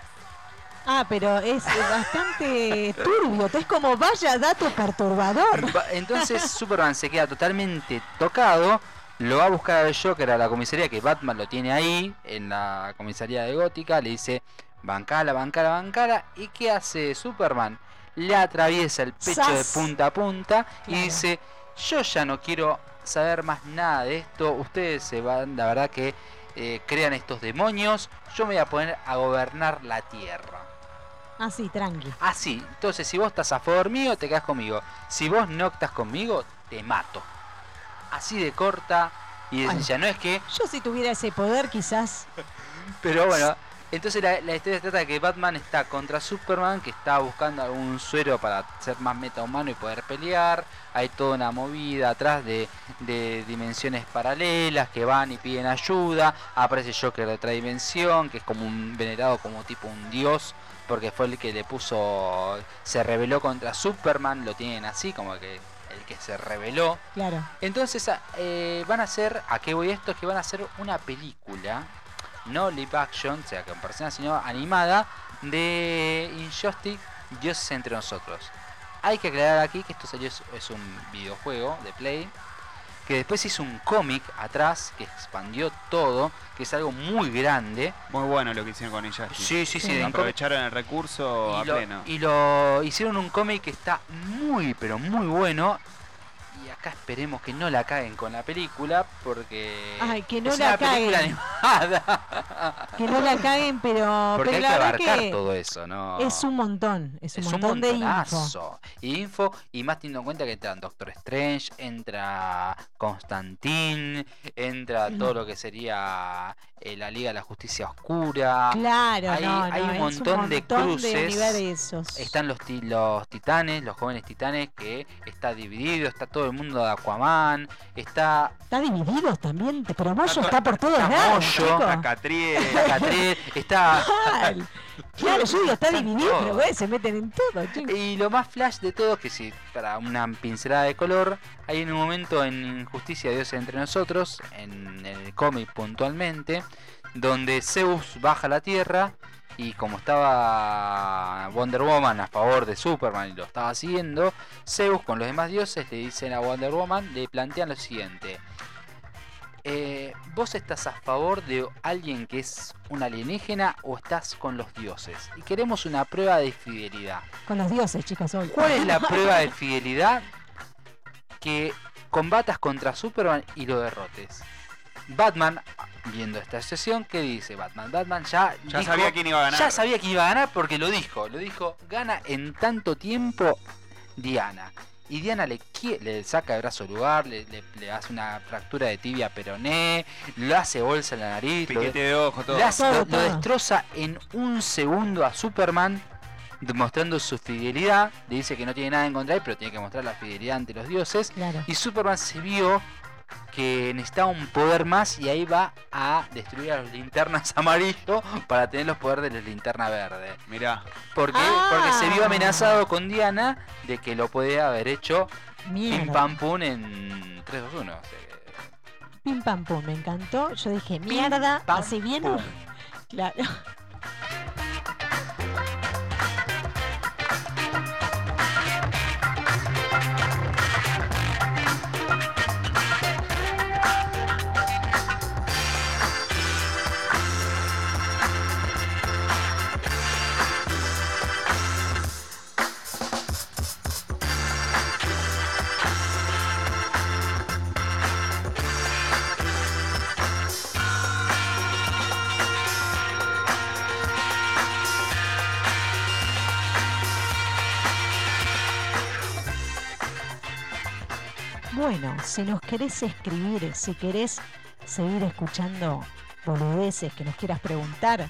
Ah, pero es bastante turbio. Es como vaya dato perturbador. Entonces Superman se queda totalmente tocado, lo va a buscar al Joker a la comisaría, que Batman lo tiene ahí, en la comisaría de Gótica, le dice, bancala, bancala, bancala, ¿y qué hace Superman? Le atraviesa el pecho de punta a punta y Claro. dice, Yo ya no quiero saber más nada de esto. Ustedes se van, la verdad que eh, crean estos demonios. Yo me voy a poner a gobernar la tierra. Así, tranqui. Así, entonces si vos estás a favor mío, te quedas conmigo. Si vos no estás conmigo, te mato. Así de corta y de Ay. sencilla. No es que Yo si tuviera ese poder, quizás. Pero bueno, entonces la, la historia trata de que Batman está contra Superman, que está buscando algún suero para ser más metahumano y poder pelear. Hay toda una movida atrás de, de dimensiones paralelas que van y piden ayuda. Aparece Joker de otra dimensión, que es como un venerado como tipo un dios, porque fue el que le puso, se rebeló contra Superman, lo tienen así, como que el que se rebeló. Claro. Entonces eh, van a hacer, ¿a qué voy esto? Es que van a hacer una película, no live action, o sea, con personas, sino animada, de Injustice, Dioses entre nosotros. Hay que aclarar aquí que esto salió, es, un videojuego de Play, que después hizo un cómic atrás, que expandió todo, que es algo muy grande. Muy bueno lo que hicieron con ella. Sí, sí, sí, Aprovecharon el recurso a lo, pleno. y lo hicieron un cómic que está muy, pero muy bueno. Acá esperemos que no la caguen con la película, porque. Ay, que no es la una película animada. Que no la caguen, pero. Porque pero hay la que verdad abarcar que todo eso, ¿no? Es un montón. Es un Es un montón de info. montonazo. Y info, y más teniendo en cuenta que entran Doctor Strange, entra Constantine, entra todo lo que sería eh, la Liga de la Justicia Oscura. Claro, Hay- no, hay un es montón de cruces. universos. Están los, ti- los titanes, los jóvenes titanes, que está dividido, está todo el mundo de Aquaman, está Está dividido también, pero Moyo Está por todos está lados. Moyo. Está Catriel. Catriel, está... Mal. Claro, yo digo, está dividido, pero se meten en todo, chico. Y lo más flash de todo, que si para una pincelada de color, hay en un momento en Injusticia Dios entre nosotros, en el cómic puntualmente, donde Zeus baja a la Tierra y como estaba Wonder Woman a favor de Superman y lo estaba siguiendo, Zeus con los demás dioses le dicen a Wonder Woman, le plantean lo siguiente. eh, ¿Vos estás a favor de alguien que es un alienígena o estás con los dioses? Y queremos una prueba de fidelidad. Con los dioses, chicos, hoy. ¿Cuál es la prueba de fidelidad? Que combatas contra Superman y lo derrotes. Batman, viendo esta sesión, ¿qué dice Batman? Batman ya, Ya dijo- sabía quién iba a ganar. Ya sabía que iba a ganar porque lo dijo. Lo dijo, gana en tanto tiempo Diana. Y Diana le, le saca el brazo al lugar, le, le- le hace una fractura de tibia peroné, le hace bolsa en la nariz, lo, Piquete de ojo, todo. le hace- Todo, lo- destroza en un segundo a Superman, demostrando su fidelidad. Le dice que no tiene nada en contra de él, pero tiene que mostrar la fidelidad ante los dioses. Claro. Y Superman se vio que necesitaba un poder más y ahí va a destruir a los linternas amarillos para tener los poderes de los linternas verdes. Mirá. ¿Por qué? Ah. Porque se vio amenazado con Diana de que lo podía haber hecho pim Mierda. pam pum en 3, 2, 1. O sea que- Pim pam pum, me encantó. Yo dije, mierda, pam, así bien. pum. Claro. Si nos querés escribir, si querés seguir escuchando boludeces que nos quieras preguntar,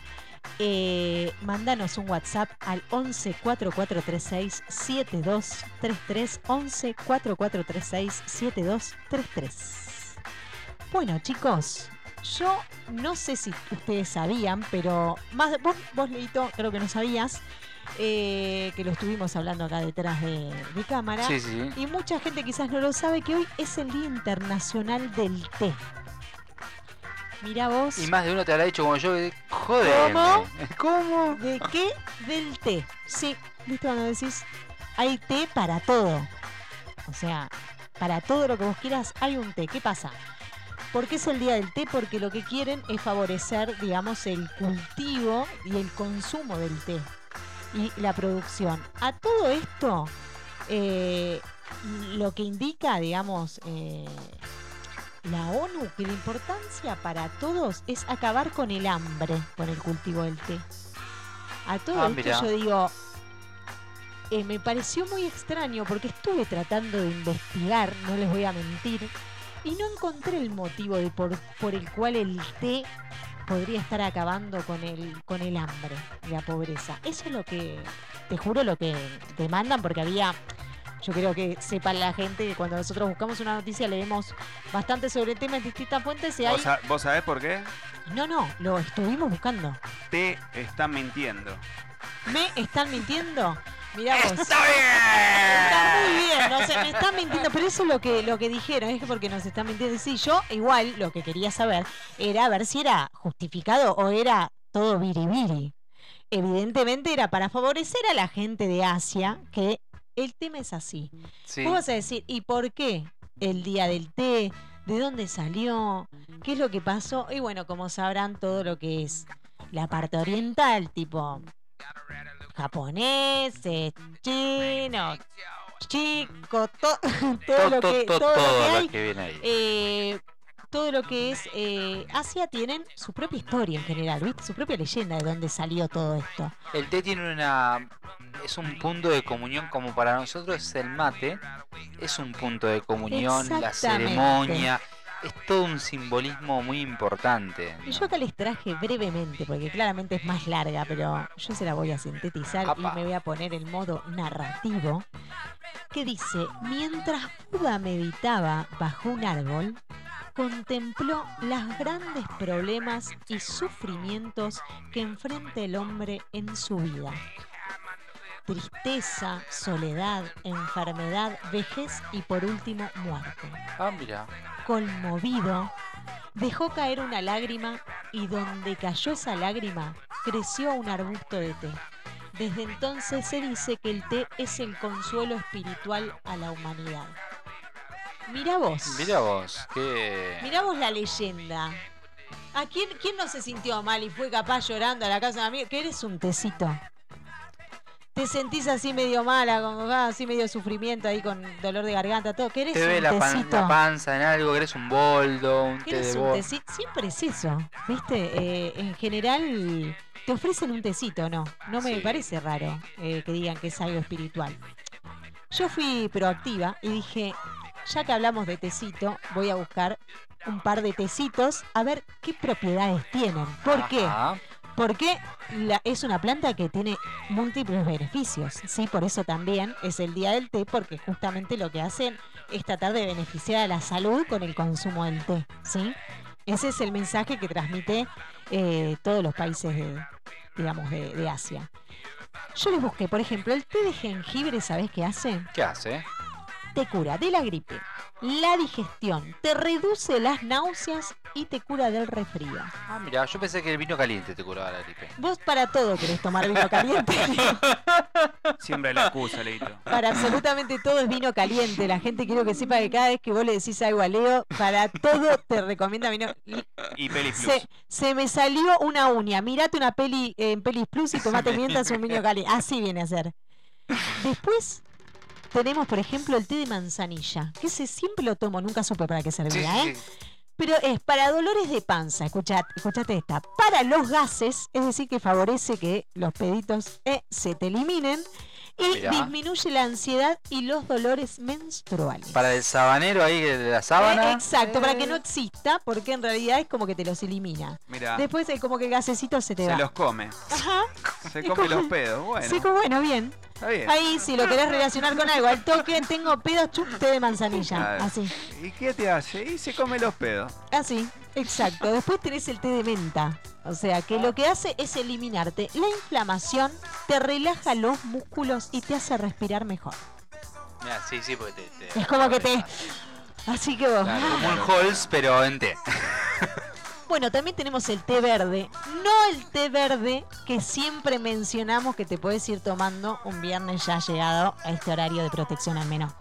eh, mandanos un WhatsApp al 11 4436 7233 11 4436 7233. Bueno, chicos, yo no sé si ustedes sabían, pero más vos, vos Leito, creo que no sabías eh, que lo estuvimos hablando acá detrás de, de cámara. Sí, sí. Y mucha gente quizás no lo sabe que hoy es el Día Internacional del Té. Mira vos. Y más de uno te habrá dicho como yo, joder. ¿Cómo? ¿Cómo? ¿De qué? Del té. Sí, ¿viste cuando decís? Hay té para todo. O sea, para todo lo que vos quieras hay un té. ¿Qué pasa? ¿Por qué es el día del té? Porque lo que quieren es favorecer, digamos, el cultivo y el consumo del té y la producción. A todo esto, eh, lo que indica, digamos, eh, la ONU, que la importancia para todos es acabar con el hambre con el cultivo del té. A todo Ah, esto mirá. yo digo, eh, me pareció muy extraño porque estuve tratando de investigar, no les voy a mentir, y no encontré el motivo de por, por el cual el té podría estar acabando con el, con el hambre y la pobreza. Eso es lo que, te juro, lo que demandan, porque había, yo creo que sepan la gente que cuando nosotros buscamos una noticia leemos bastante sobre el tema en distintas fuentes y hay... ¿Vos, sa- vos sabés por qué? No, no, lo estuvimos buscando. Te están mintiendo. ¿Me están mintiendo? Mirá vos. ¡Está bien! Está muy bien, no sé, me están mintiendo, pero eso es lo que, lo que dijeron, es que porque nos están mintiendo. Sí, yo igual lo que quería saber era ver si era justificado o era todo biribiri. Evidentemente era para favorecer a la gente de Asia, que el tema es así. Sí. Vos vas a decir, ¿y por qué el día del té? ¿De dónde salió? ¿Qué es lo que pasó? Y bueno, como sabrán, todo lo que es la parte oriental, tipo japonés, eh, chino, chico, to- todo lo que, to- todo lo que todo hay, lo que viene ahí. eh, todo lo que es eh, Asia tienen su propia historia en general, ¿viste? Su propia leyenda de dónde salió todo esto. El té tiene una. Es un punto de comunión, como para nosotros es el mate. Es un punto de comunión, la ceremonia. Es todo un simbolismo muy importante. Y yo acá les traje brevemente, porque claramente es más larga, pero yo se la voy a sintetizar y me voy a poner el modo narrativo, que dice, mientras Buda meditaba bajo un árbol, contempló los grandes problemas y sufrimientos que enfrenta el hombre en su vida. Tristeza, soledad, enfermedad, vejez y por último muerte Ah, mira. Conmovido, dejó caer una lágrima y donde cayó esa lágrima creció un arbusto de té. Desde entonces se dice que el té es el consuelo espiritual a la humanidad. Mira vos. Mira vos, que. Mirá vos la leyenda. ¿A quién, quién no se sintió mal y fue capaz llorando a la casa de amigo? Que eres un tecito. Te sentís así medio mala, con, ah, así medio sufrimiento ahí con dolor de garganta, todo. Que eres Te ve un la, pan- la panza en algo, que eres un boldo, un té de un siempre es eso, ¿viste? Eh, en general te ofrecen un tecito, ¿no? No me Sí. parece raro eh, que digan que es algo espiritual. Yo fui proactiva y dije, ya que hablamos de tecito, voy a buscar un par de tecitos a ver qué propiedades tienen. ¿Por qué? Porque la- es una planta que tiene múltiples beneficios, ¿sí? Por eso también es el día del té, porque justamente lo que hacen es tratar de beneficiar a la salud con el consumo del té, ¿sí? Ese es el mensaje que transmite eh, todos los países de, digamos, de, de Asia. Yo les busqué, por ejemplo, el té de jengibre, ¿sabés qué hace? ¿Qué hace? Te cura de la gripe, la digestión, te reduce las náuseas y te cura del resfrío. Ah, mira, yo pensé que el vino caliente te curaba la gripe. Vos para todo querés tomar vino caliente. Siempre la excusa, Leito. Para absolutamente todo es vino caliente. La gente quiero que sepa que cada vez que vos le decís algo a Leo, para todo te recomienda vino. Y Peli Plus. Se, se me salió una uña. Mirate una peli en Pelis Plus y tomate mientras un vino caliente. Así viene a ser. Después tenemos, por ejemplo, el té de manzanilla. Que ese siempre lo tomo, nunca supe para qué servía, sí, ¿eh? sí. Pero es para dolores de panza, escuchate, escuchate esta. Para los gases, es decir, que favorece que los peditos eh, se te eliminen. Y Mirá. disminuye la ansiedad y los dolores menstruales. Para el sabanero ahí de la Eh, sábana. exacto, para que eh, no exista, porque en realidad es como que te los elimina. Mira, Después es como que el gasecito se te se va. los come. Ajá, Se come los pedos. Bueno, sí, como bueno, bien. Está bien. Ahí, si lo querés relacionar con algo, al toque tengo pedos, chup, té de manzanilla. Así. ¿Y qué te hace? Y se come los pedos. Así, exacto. Después tenés el té de menta. O sea, que lo que hace es eliminarte la inflamación, te relaja los músculos y te hace respirar mejor. Mirá, sí, sí, porque te, te- Es como que te- Así que vos. Claro, como un Halls, pero en té. Bueno, también tenemos el té verde. No el té verde que siempre mencionamos que te puedes ir tomando un viernes ya llegado a este horario de protección al menos.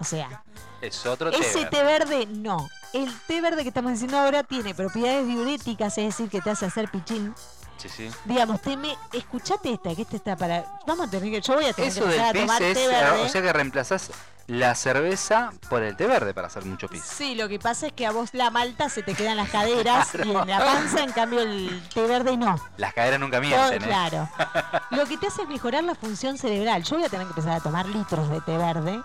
O sea, Es otro té. ese verde. té verde no. El té verde que estamos diciendo ahora tiene propiedades diuréticas, es decir, que te hace hacer pichín. Sí, sí. Digamos, te me, escuchate esta, que esta está para. Vamos a tener que. Yo voy a tener Eso que del empezar a tomar es, té verde. o sea que reemplazás la cerveza por el té verde para hacer mucho pis. Sí, lo que pasa es que a vos la malta se te quedan las caderas y en la panza, en cambio el té verde no. Las caderas nunca mienten, ¿eh? claro. Lo que te hace es mejorar la función cerebral. Yo voy a tener que empezar a tomar litros de té verde.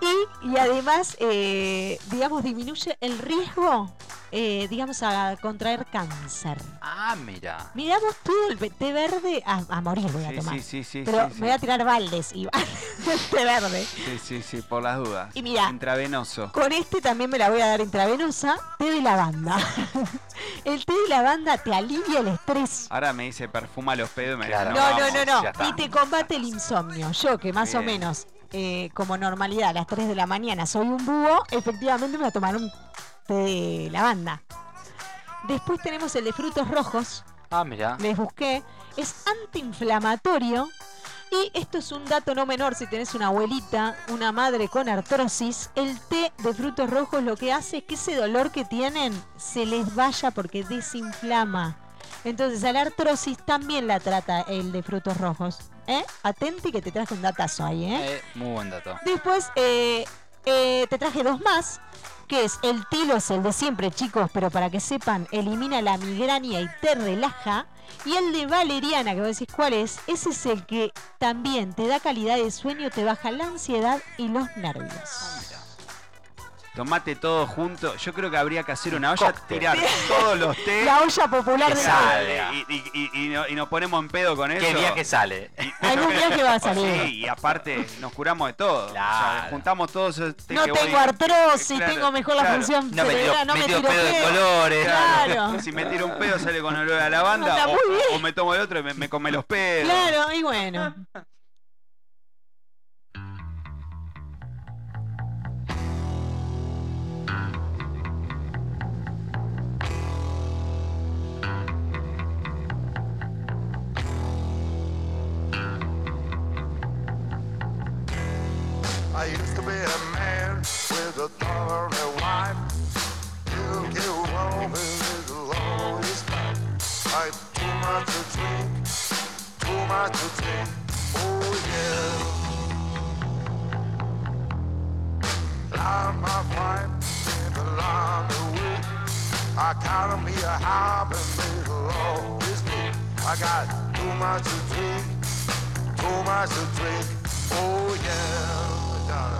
Y, y además, eh, digamos, disminuye el riesgo, eh, digamos, a contraer cáncer. Ah, mira. Miramos todo el té verde a, a morir voy a Sí, tomar. sí, sí, sí. Pero sí, sí. me voy a tirar baldes y té verde. Sí, sí, sí, por las dudas. Y mira. Intravenoso. Con este también me la voy a dar intravenosa, té de lavanda. el té de lavanda te alivia el estrés. Ahora me dice perfuma los pedos y me Claro. dice, No, no, no, ya está. no. Y te combate el insomnio. Yo, que más o Bien. menos, eh, como normalidad, a las 3 de la mañana soy un búho, efectivamente me voy a tomar un té de lavanda. Después tenemos el de frutos rojos. Ah, mira. Les busqué. Es antiinflamatorio. Y esto es un dato no menor si tenés una abuelita, una madre con artrosis, el té de frutos rojos lo que hace es que ese dolor que tienen se les vaya porque desinflama. Entonces a la artrosis también la trata el de frutos rojos. ¿Eh? Atenti que te traje un datazo ahí, ¿eh? Eh, muy buen dato. Después eh, eh, te traje dos más, que es el tilo, es el de siempre, chicos, pero para que sepan, elimina la migraña y te relaja. Y el de valeriana, que vos decís cuál es, ese es el que también te da calidad de sueño, te baja la ansiedad y los nervios. Tomate todo junto. Yo creo que habría que hacer una olla, cóctel. tirar todos los té La olla popular Que de sale. y, y- y- y no- y nos ponemos en pedo con eso. ¿Qué viaje sale? Algún viaje va a salir. Sí, y aparte nos curamos de todo. O sea, Claro. juntamos todos esos té No que vos tengo digas. artrosis, Claro, tengo mejor la claro. función No me tiro, cerebral, no me tiro pedo de colores. Claro. Si me tiro un pedo sale con olor a lavanda Anda o, muy bien. o me tomo el otro y me, me come los pedos. Claro, y bueno. I used to be a man with a thoroughly wife. You get life. I too much to drink, too much to drink. Oh yeah. My week. I a week. I got too much to drink, too much to drink. Oh yeah. Ah.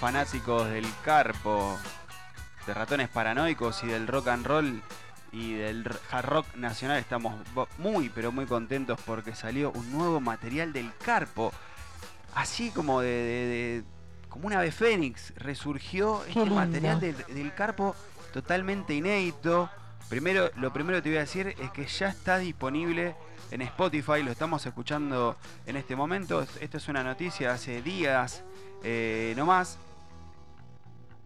Fanáticos del carpo, de ratones paranoicos y del rock and roll y del hard rock nacional estamos muy pero muy contentos porque salió un nuevo material del carpo. Así como de, de- de- como una ave fénix resurgió Qué este lindo. material del, del carpo totalmente inédito. Primero, lo primero que te voy a decir es que ya está disponible en Spotify, lo estamos escuchando en este momento. Esto es una noticia hace días eh, no más.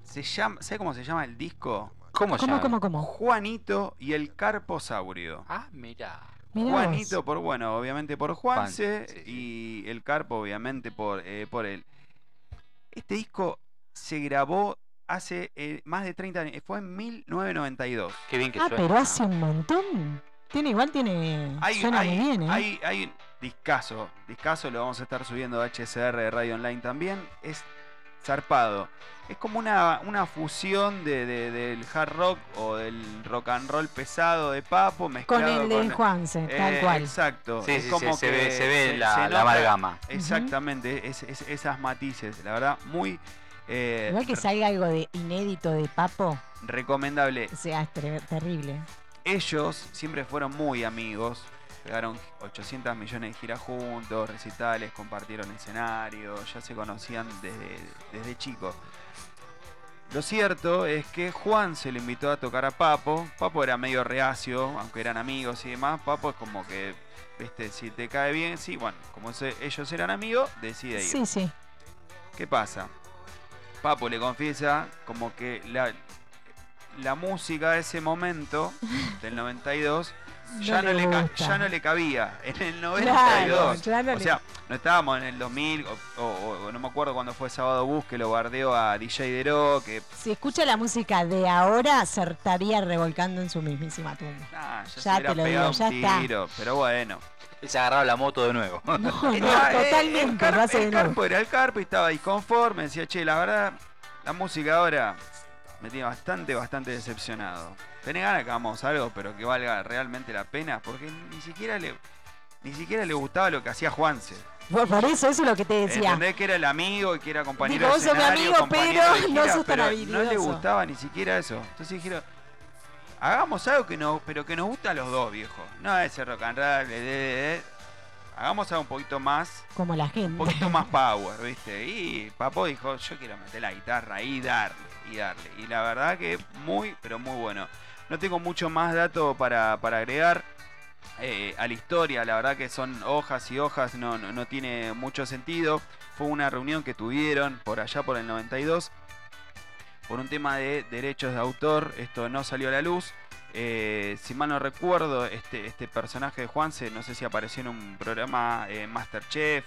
Se llama, ¿Sabe cómo se llama el disco? ¿Cómo se ¿Cómo, llama? cómo, cómo? Juanito y el Carposaurio. Ah, mira. Mirá Juanito vos. por, bueno, obviamente por Juanse Juan, sí, sí. y el Carpo obviamente por, eh, por él. Este disco se grabó hace eh, más de 30 años, fue en 1992. Qué bien que Ah, suena. pero hace un montón. Tiene igual, tiene. Hay, suena hay, muy bien, ¿eh? hay, hay discaso, discaso lo vamos a estar subiendo a HCR de Radio Online también. Es zarpado. Es como una, una fusión de, de- del hard rock o del rock and roll pesado de Papo Con mezclado el de con- Juanse, tal Eh, cual. Exacto. Sí, es sí, como se que ve, se ve la, se la nota- amalgama. Exactamente, es- es- esas matices. La verdad, muy eh, Igual que salga algo de inédito de Papo, recomendable. o sea, es ter- terrible. Ellos siempre fueron muy amigos. Pegaron 800 millones de giras juntos, recitales, compartieron escenario, ya se conocían desde, desde chicos. Lo cierto es que Juan se le invitó a tocar a Papo. Papo era medio reacio, aunque eran amigos y demás. Papo es como que, viste, si te cae bien, sí, bueno, como se- ellos eran amigos, decide ir. Sí, sí. ¿Qué pasa? Papo le confiesa como que la, la música de ese momento, del 92, ya, No no le ca- ya no le cabía. En el Claro, 92. ya no o sea, no estábamos en el 2000, o, o- o no me acuerdo cuando fue Sábado Bus que lo bardeó a DJ Dero, que Si escucha la música de ahora, se estaría revolcando en su mismísima tumba. ah, ya, Ya se te lo digo, ya un está. Pero bueno. Y se agarraba la moto de nuevo. No, totalmente. El, el nuevo. Carpo era el Carpo y estaba disconforme. Decía, che, la verdad, la música ahora me tiene bastante, bastante decepcionado. Tenés ganas que hagamos algo, pero que valga realmente la pena, porque ni siquiera le, ni siquiera le gustaba lo que hacía Juanse. Por, por eso, eso es lo que te decía. Entendés que era el amigo y que era compañero Digo, de sos escenario, amigo, compañero pero de no gira, sos tan pero No le gustaba ni siquiera eso. Entonces dijeron, hagamos algo que nos, pero que nos gusta a los dos, viejo. No ese rock and roll, de, de, de. hagamos algo un poquito más Como la un gente. poquito más power, ¿viste? Y Papo dijo, yo quiero meter la guitarra y darle, y darle. Y la verdad que muy, pero muy bueno. No tengo mucho más dato para, para agregar eh, a la historia, la verdad que son hojas y hojas, no, no, no tiene mucho sentido. Fue una reunión que tuvieron por allá por el 92 por un tema de derechos de autor, esto no salió a la luz. Eh, si mal no recuerdo, este, este personaje de Juanse, no sé si apareció en un programa eh, Masterchef,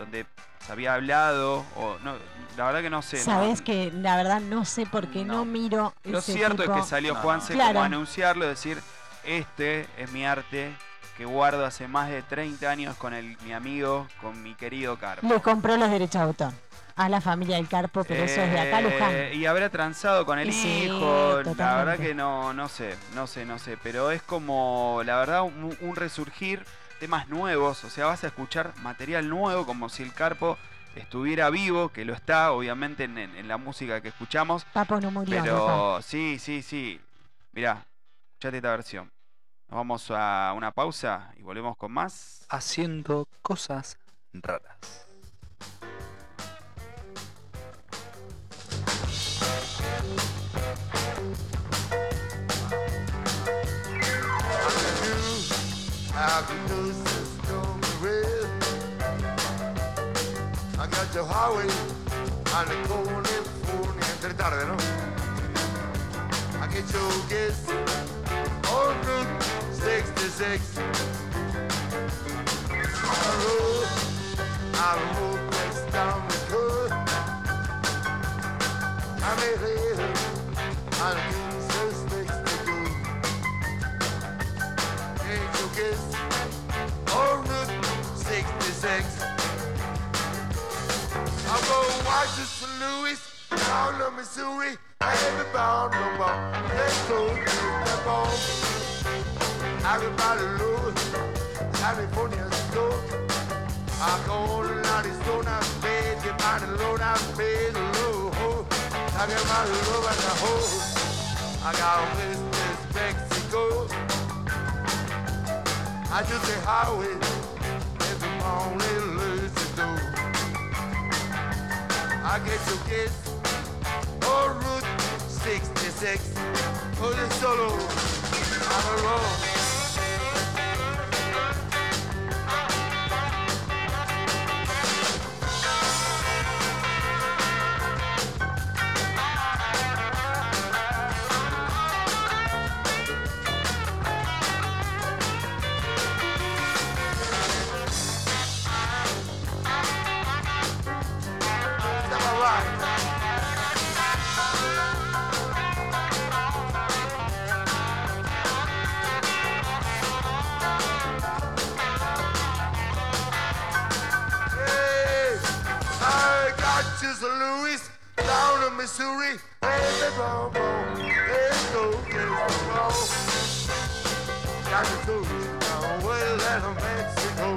donde se había hablado, o no, la verdad que no sé. no- Sabes que la verdad no sé por qué no, No. miro Lo ese cierto tipo. es que salió No, Juanse no. Claro. como a anunciarlo, decir, este es mi arte que guardo hace más de 30 años con el, mi amigo, con mi querido Carpo. Le compró los derechos de autor a la familia del Carpo, pero eso es de acá, Eh, Luján. Y habrá transado con el sí, hijo. La verdad que no, no sé, no sé, no sé. Pero es como, la verdad, un, un resurgir, temas nuevos. O sea, vas a escuchar material nuevo, como si el Carpo estuviera vivo, que lo está, obviamente, en, en- en la música que escuchamos. Papo no murió. Pero sí, sí, sí. Mirá, escuchate esta versión. Nos vamos a una pausa y volvemos con más. Haciendo cosas raras. I got your highway on the California entre tarde. I get your guess on Route 66. On the I next down the. I Kiss on Route 66. I'm going Washington, St. Louis, down to Missouri, heavy bound no more. Let's go to the ball. Everybody low, California slow. I go to Arizona, bed, get by the low, down bed, low. I get my low at the hole. I got West Mexico. I just say highway is the only lose to do. I get to kiss on route 66, put it solo on the road. St. Louis, down to Missouri, and the Bumbo. There's no place to fall. Got to go down well out of Mexico.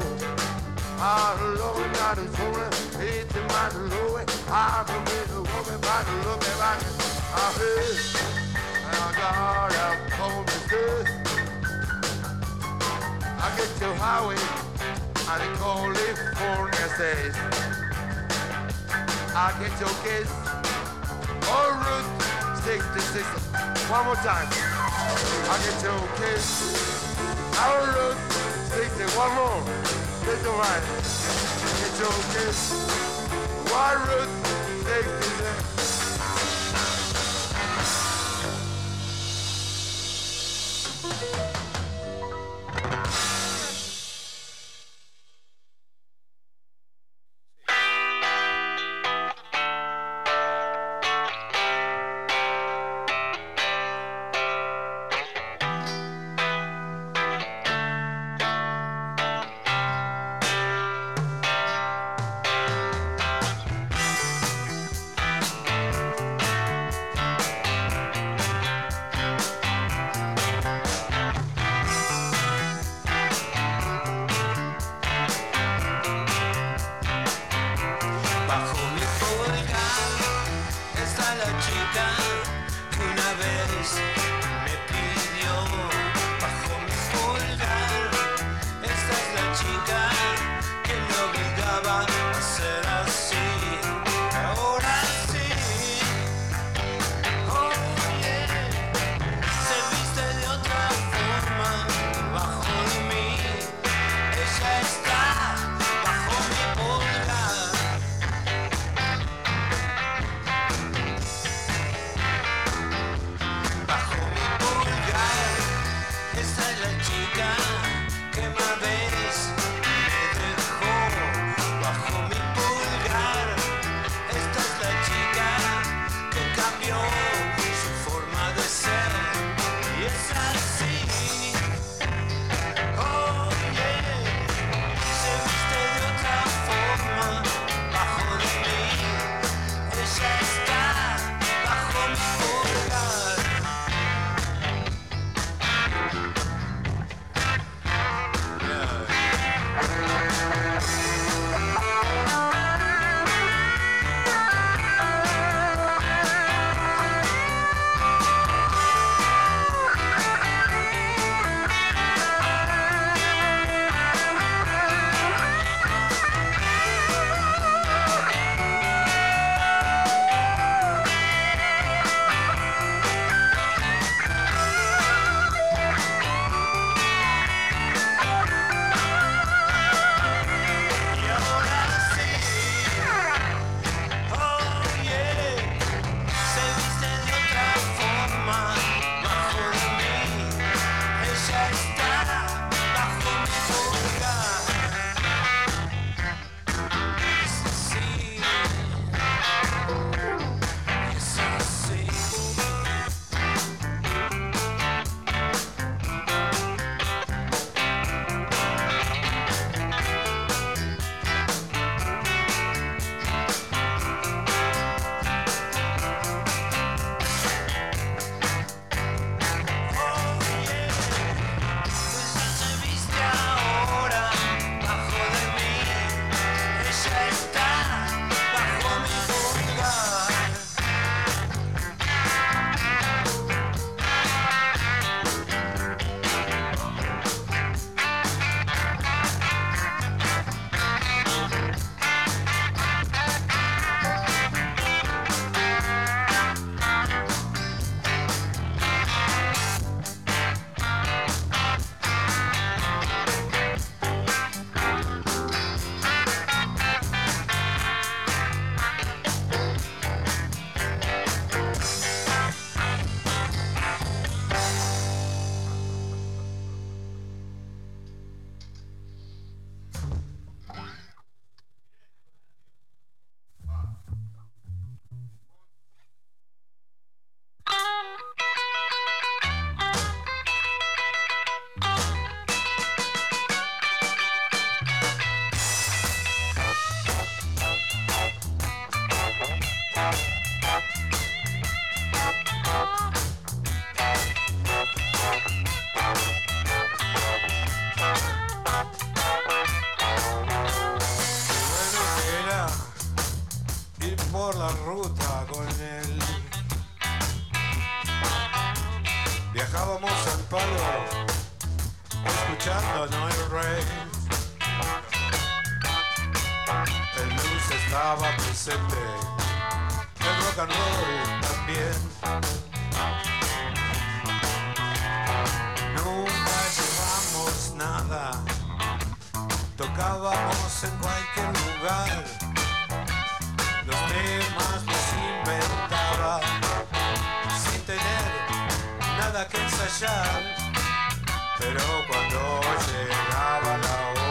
Out of Lowe, out of Zona, hit the out of Lowe. Out of Middle, woman, out of Lowe, back out here. I got out home to this. I get to highway, I call it for. I'll get your kids. Oh, Route 66. One more time. I'll get your kids. Oh, Route 66. One more. Get your right. Get your kids. One Route 66. pago él. Viajábamos al palo, escuchando a Noel Rey. El blues estaba presente, el rock and roll también. Nunca llevamos nada, tocábamos en cualquier lugar. Los temas pero cuando llegaba la hora.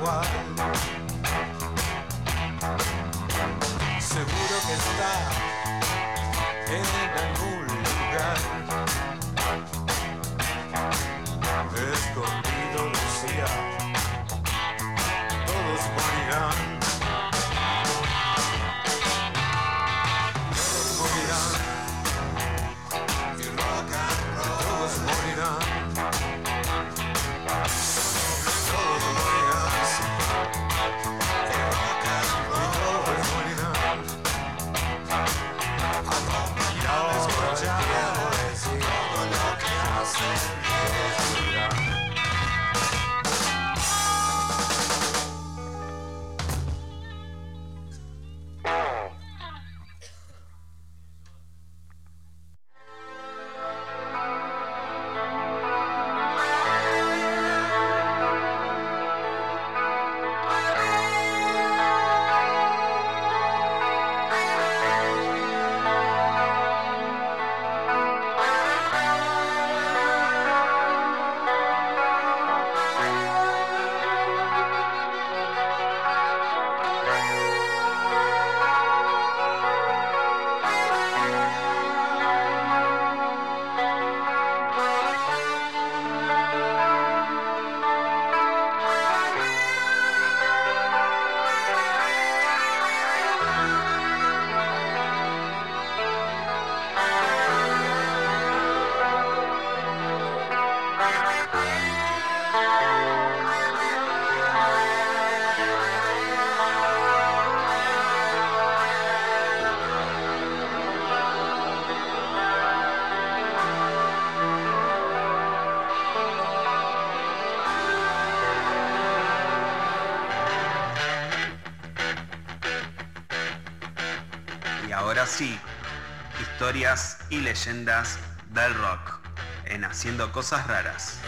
why. leyendas del rock en Haciendo Cosas Raras.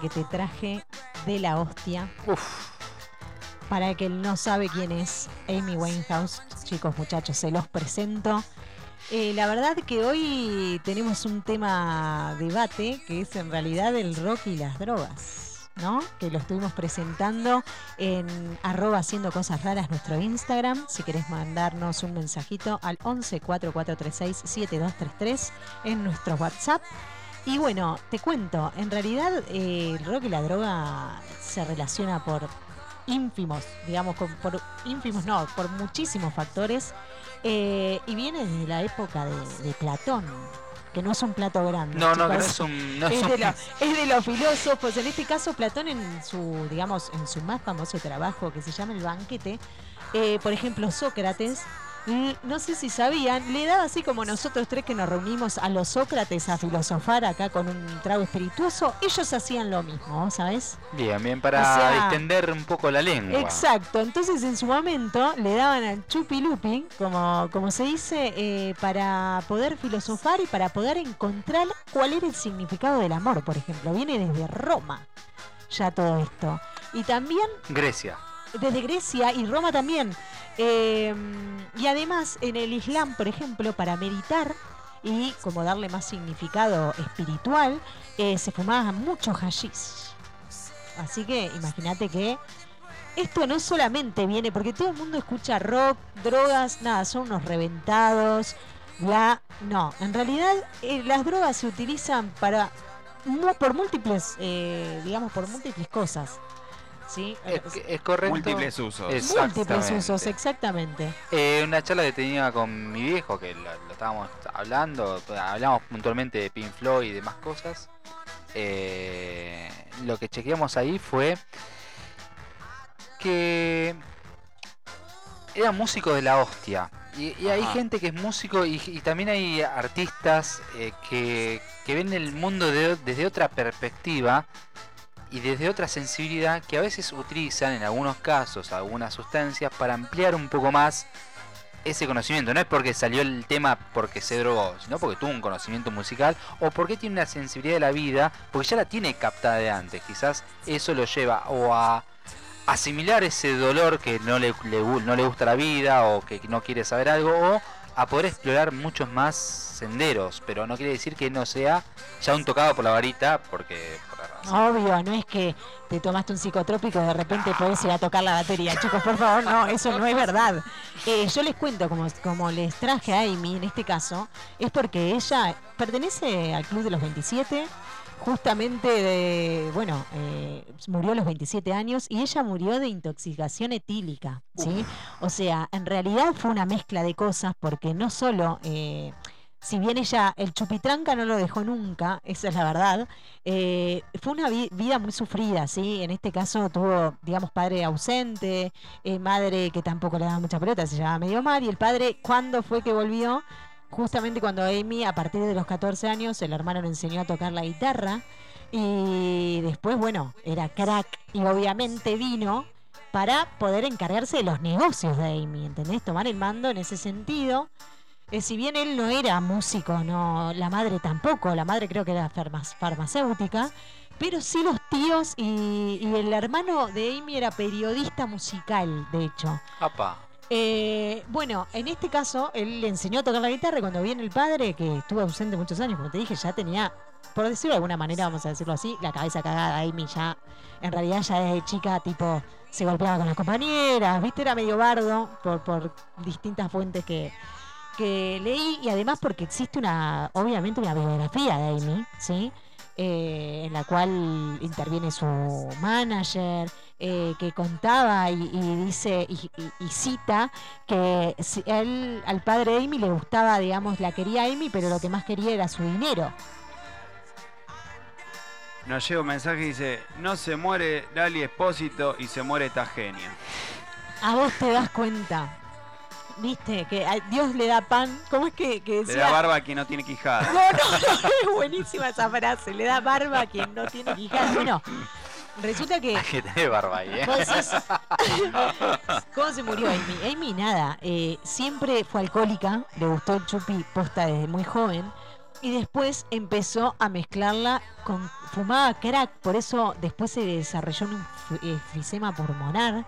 que te traje de la hostia. Uf. Para el que no sabe quién es Amy Winehouse, chicos, muchachos, se los presento. Eh, la verdad que hoy tenemos un tema debate que es en realidad el rock y las drogas, ¿no? Que lo estuvimos presentando en arroba haciendo cosas raras nuestro Instagram. Si querés mandarnos un mensajito al 11 4436 7233 en nuestro WhatsApp. Y bueno, te cuento, en realidad eh, el rock y la droga se relaciona por ínfimos, digamos, con- por ínfimos no, por muchísimos factores. eh, y viene desde la época de, de Platón, que no es un plato grande. No, no, que no es un. No es de lo- es de los filósofos. En este caso, Platón en su, digamos, en su más famoso trabajo que se llama El banquete, eh, por ejemplo, Sócrates, no sé si sabían, le daba así como nosotros tres que nos reunimos a los Sócrates a filosofar acá con un trago espirituoso, ellos hacían lo mismo, ¿sabes? Bien, bien, para O sea, distender un poco la lengua. Exacto, entonces en su momento le daban al chupilupi, como, como se dice, eh, para poder filosofar y para poder encontrar cuál era el significado del amor, por ejemplo. Viene desde Roma ya todo esto. Y también Grecia. Desde Grecia y Roma también. Eh, y además en el Islam, por ejemplo, para meditar y como darle más significado espiritual, eh, se fumaba mucho hashish. Así que imagínate que esto no solamente viene, porque todo el mundo escucha rock, drogas, nada, son unos reventados. No, en realidad eh, las drogas se utilizan para por múltiples, eh, digamos, por múltiples cosas. ¿Sí? Es, es correcto. Múltiples usos. Múltiples Exactamente. usos, exactamente. Eh, una charla que tenía con mi viejo, que lo, lo estábamos hablando, hablamos puntualmente de Pink Floyd y demás cosas. Eh, lo que chequeamos ahí fue que era músico de la hostia. Y, y hay gente que es músico y, y también hay artistas eh, que, que ven el mundo de- desde otra perspectiva y desde otra sensibilidad que a veces utilizan en algunos casos algunas sustancias para ampliar un poco más ese conocimiento. No es porque salió el tema porque se drogó, sino porque tuvo un conocimiento musical o porque tiene una sensibilidad de la vida, porque ya la tiene captada de antes. Quizás eso lo lleva o a asimilar ese dolor que no le, no le gusta la vida o que no quiere saber algo o a poder explorar muchos más senderos, pero no quiere decir que no sea ya un tocado por la varita, porque. Obvio, no es que te tomaste un psicotrópico y de repente podés ir a tocar la batería. Chicos, por favor, no, eso no es verdad. Eh, yo les cuento, como, como les traje a Amy en este caso, es porque ella pertenece al Club de los 27, justamente de, bueno, eh, murió a los 27 años y ella murió de intoxicación etílica, ¿sí? O sea, en realidad fue una mezcla de cosas porque no solo... eh, si bien ella, el chupitranca no lo dejó nunca, esa es la verdad, eh, fue una vi- vida muy sufrida, ¿sí? En este caso tuvo, digamos, padre ausente, eh, madre que tampoco le daba mucha pelota, se llamaba medio mar, y el padre, ¿cuándo fue que volvió? Justamente cuando Amy, a partir de los 14 años, el hermano le enseñó a tocar la guitarra, y después, bueno, era crack, y obviamente vino para poder encargarse de los negocios de Amy, ¿entendés? Tomar el mando en ese sentido. Eh, si bien él no era músico, no, la madre tampoco, la madre creo que era farma- farmacéutica, pero sí los tíos y, y el hermano de Amy era periodista musical, de hecho. Apa. Eh, bueno, en este caso, él le enseñó a tocar la guitarra y cuando viene el padre, que estuvo ausente muchos años, como te dije, ya tenía, por decirlo de alguna manera, vamos a decirlo así, la cabeza cagada. Amy ya, en realidad ya desde chica, tipo, se golpeaba con las compañeras, viste, era medio bardo por, por distintas fuentes que, que leí y además porque existe una, obviamente, una biografía de Amy, ¿sí? Eh, en la cual interviene su manager, eh, que contaba y, y dice y, y- y cita que si él al padre de Amy le gustaba, digamos, la quería Amy, pero lo que más quería era su dinero. Nos llega un mensaje y dice, no se muere Lali Espósito y se muere esta genia. A vos te das cuenta, viste, que a Dios le da pan. ¿Cómo es que, que Le da barba a quien no tiene quijada. No, no, no, es buenísima esa frase. Le da barba a quien no tiene quijada. Bueno, resulta que que tener barba ahí, ¿eh? ¿Cómo se murió Amy? Amy nada, eh, siempre fue alcohólica, le gustó el chupi posta desde muy joven y después empezó a mezclarla con fumaba crack, por eso después se desarrolló un enf- eh, enfisema pulmonar.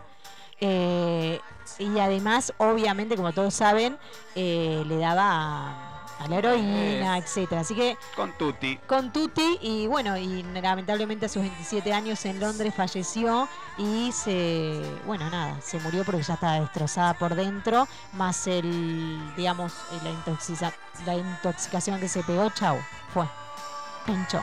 Eh, y además, obviamente, como todos saben, eh, le daba a la heroína, etcétera. Así que Con Tutti. con Tutti y bueno, y lamentablemente a sus 27 años en Londres falleció y se, bueno, nada, se murió porque ya estaba destrozada por dentro, más el, digamos, eh, la, intoxica- la intoxicación que se pegó, chau, fue. Pincho.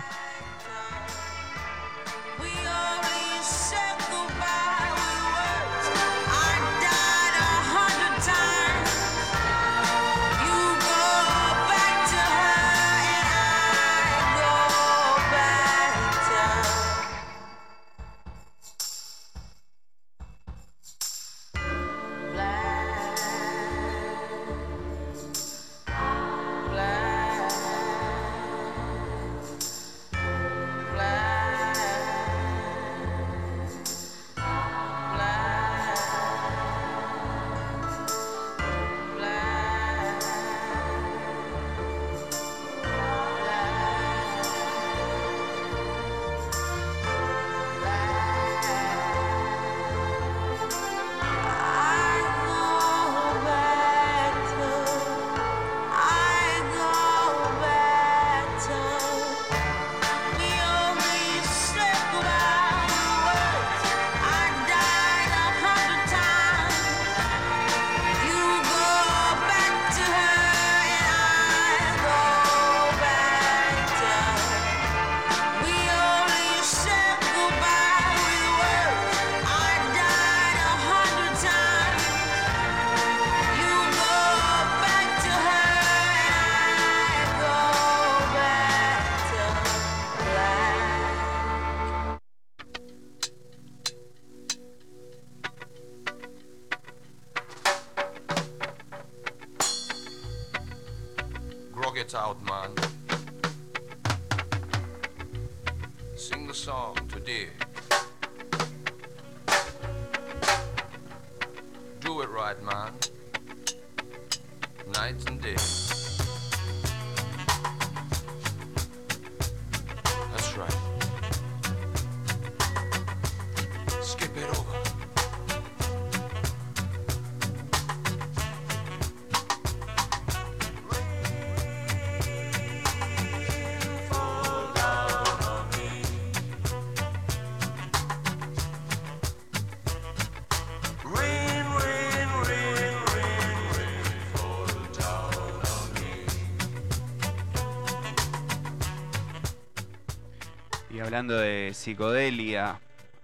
Hablando de psicodelia,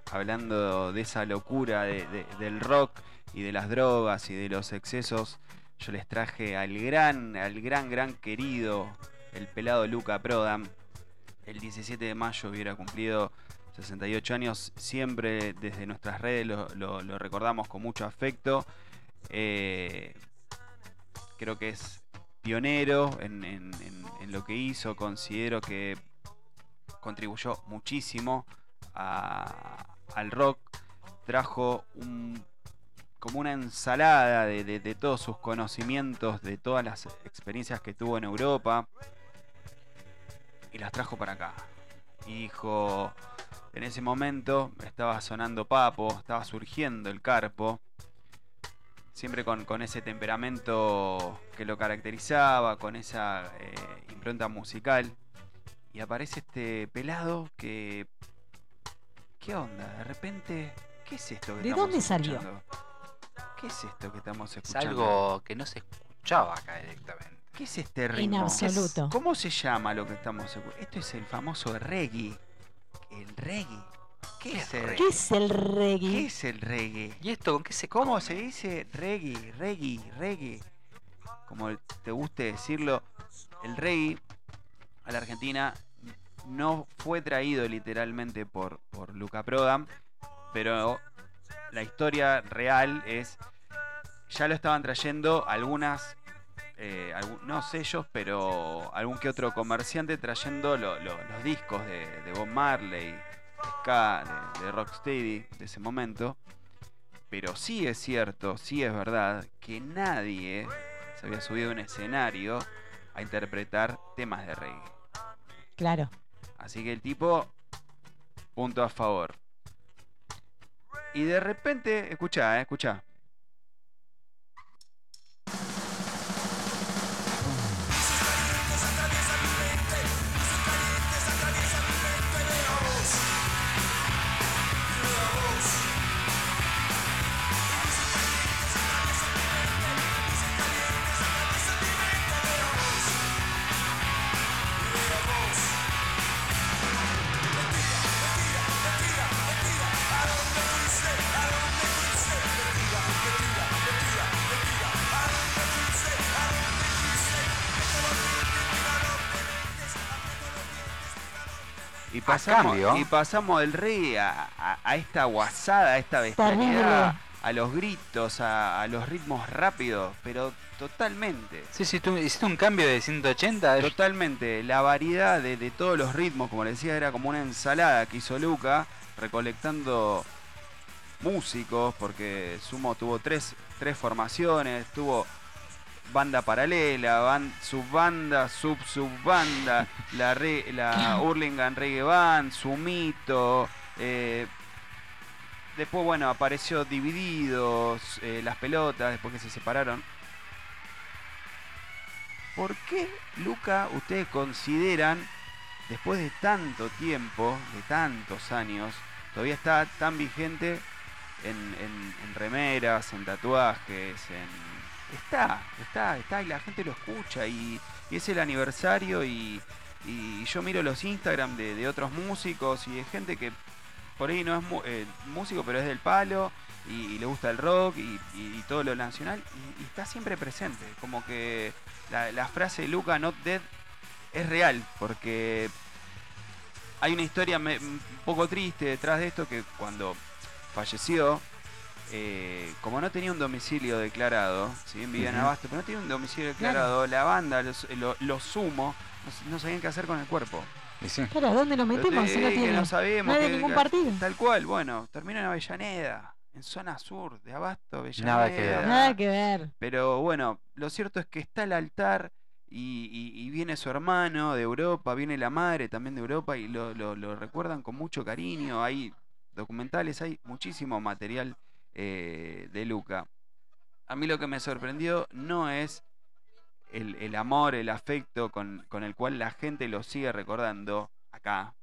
hablando de esa locura de- de- del rock y de las drogas y de los excesos, yo les traje al gran, al gran, gran querido, el pelado Luca Prodam. El 17 de mayo hubiera cumplido 68 años. Siempre desde nuestras redes lo, recordamos con mucho afecto. Eh, creo que es pionero en lo que hizo. Considero que contribuyó muchísimo al rock. Trajo un, como una ensalada de, todos sus conocimientos, de todas las experiencias que tuvo en Europa. Y las trajo para acá. Y dijo, en ese momento estaba sonando Papo, estaba surgiendo el Carpo. Siempre con, con ese temperamento que lo caracterizaba, con esa eh, impronta musical y aparece este pelado que. ¿Qué onda? De repente. ¿Qué es esto que ¿De estamos dónde salió? ¿Qué es esto que estamos Es escuchando? algo que no se escuchaba acá directamente. ¿Qué es este ritmo? absoluto. ¿Cómo se llama lo que estamos escuchando? Esto es el famoso reggae. El reggae. ¿Qué es el ¿Qué es el ¿Qué reggae? es el reggae? ¿Y esto con qué se ¿Cómo come? se dice reggae, reggae, reggae? Como te guste decirlo, el reggae a la Argentina no fue traído literalmente por, por Luca Prodam, pero la historia real es, ya lo estaban trayendo algunas, eh, no sellos, pero algún que otro comerciante trayendo lo- lo- los discos de, de Bob Marley, de Ska, de, de Rocksteady de ese momento. Pero sí es cierto, sí es verdad que nadie se había subido a un escenario a interpretar temas de reggae. Claro. Así que el tipo, punto a favor. Y de repente, escucha, eh, escucha. Pasamos, cambio. y pasamos del reggae a, a- a esta guasada, a esta bestialidad, a los gritos, a, a los ritmos rápidos, pero totalmente. Sí, sí, tú hiciste un cambio de 180. Totalmente, la variedad de, de todos los ritmos, como le decía, era como una ensalada que hizo Luca, recolectando músicos, porque Sumo tuvo tres, tres formaciones, tuvo banda paralela, ban- subbanda, sub subbanda, la, re- la Hurlingham Reggae Band, Sumito, eh, después bueno apareció Divididos, eh, las pelotas, después que se separaron. ¿Por qué, Luca, ustedes consideran, después de tanto tiempo, de tantos años, todavía está tan vigente en, en- en remeras, en tatuajes, en... Está, está, está y la gente lo escucha y, es el aniversario y, yo miro los Instagram de, otros músicos y de gente que por ahí no es eh, músico pero es del palo y, le gusta el rock y, todo lo nacional y, está siempre presente. Como que la, frase Luca Not Dead es real porque hay una historia un poco triste detrás de esto que cuando falleció, eh, como no tenía un domicilio declarado, si bien vivía en Ujú. Abasto, pero no tenía un domicilio declarado, la banda, los, lo, lo sumo, no, no sabían qué hacer con el cuerpo. Sí. Claro, ¿a dónde nos metemos si no Eh, que tiene? no sabemos. no hay de que- ningún que- partido. Tal cual, bueno, termina en Avellaneda, en zona sur de Abasto, Avellaneda. Nada que ver. Nada que ver. Pero bueno, lo cierto es que está el altar y, y- y viene su hermano de Europa, viene la madre también de Europa y lo, lo- lo recuerdan con mucho cariño. Hay documentales, hay muchísimo material eh, de Luca. A mí lo que me sorprendió no es el, el amor, el afecto con, con el cual la gente lo sigue recordando acá,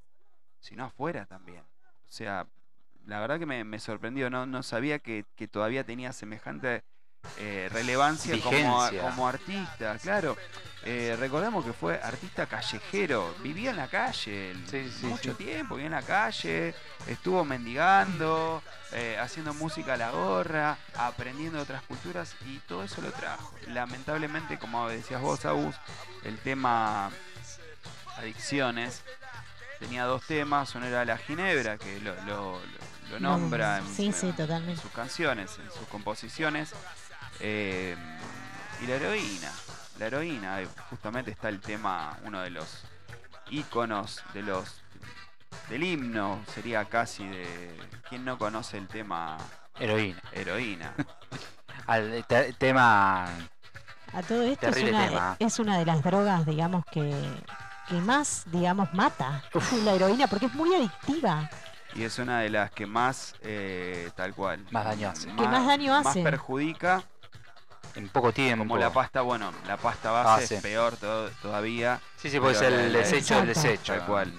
sino afuera también. O sea, la verdad que me, me sorprendió, no, no sabía que, que todavía tenía semejante eh, relevancia como, artista, claro. Eh, recordemos que fue artista callejero, vivía en la calle el- Sí, sí, mucho sí. tiempo, vivía en la calle, estuvo mendigando, eh, haciendo música a la gorra, aprendiendo otras culturas y todo eso lo trajo. Lamentablemente, como decías vos, Agus, el tema adicciones tenía dos temas, uno era la ginebra, que lo, lo- lo- lo nombra en, Sí, sí, en totalmente. sus canciones, en sus composiciones, eh, y la heroína. La heroína, justamente está el tema, uno de los íconos de los del himno, sería casi de ¿quién no conoce el tema Heroína. heroína? Al te- tema. A todo esto es una, es una de las drogas, digamos, que, que más, digamos, mata. La heroína, porque es muy adictiva. Y es una de las que más, eh, tal cual. Más daño hace. Que más daño Más hace. perjudica, En poco tiempo. como la pasta, bueno, la pasta base Base. es peor to- todavía. Sí, sí, ser la- el desecho del Exacto. desecho. Tal cual.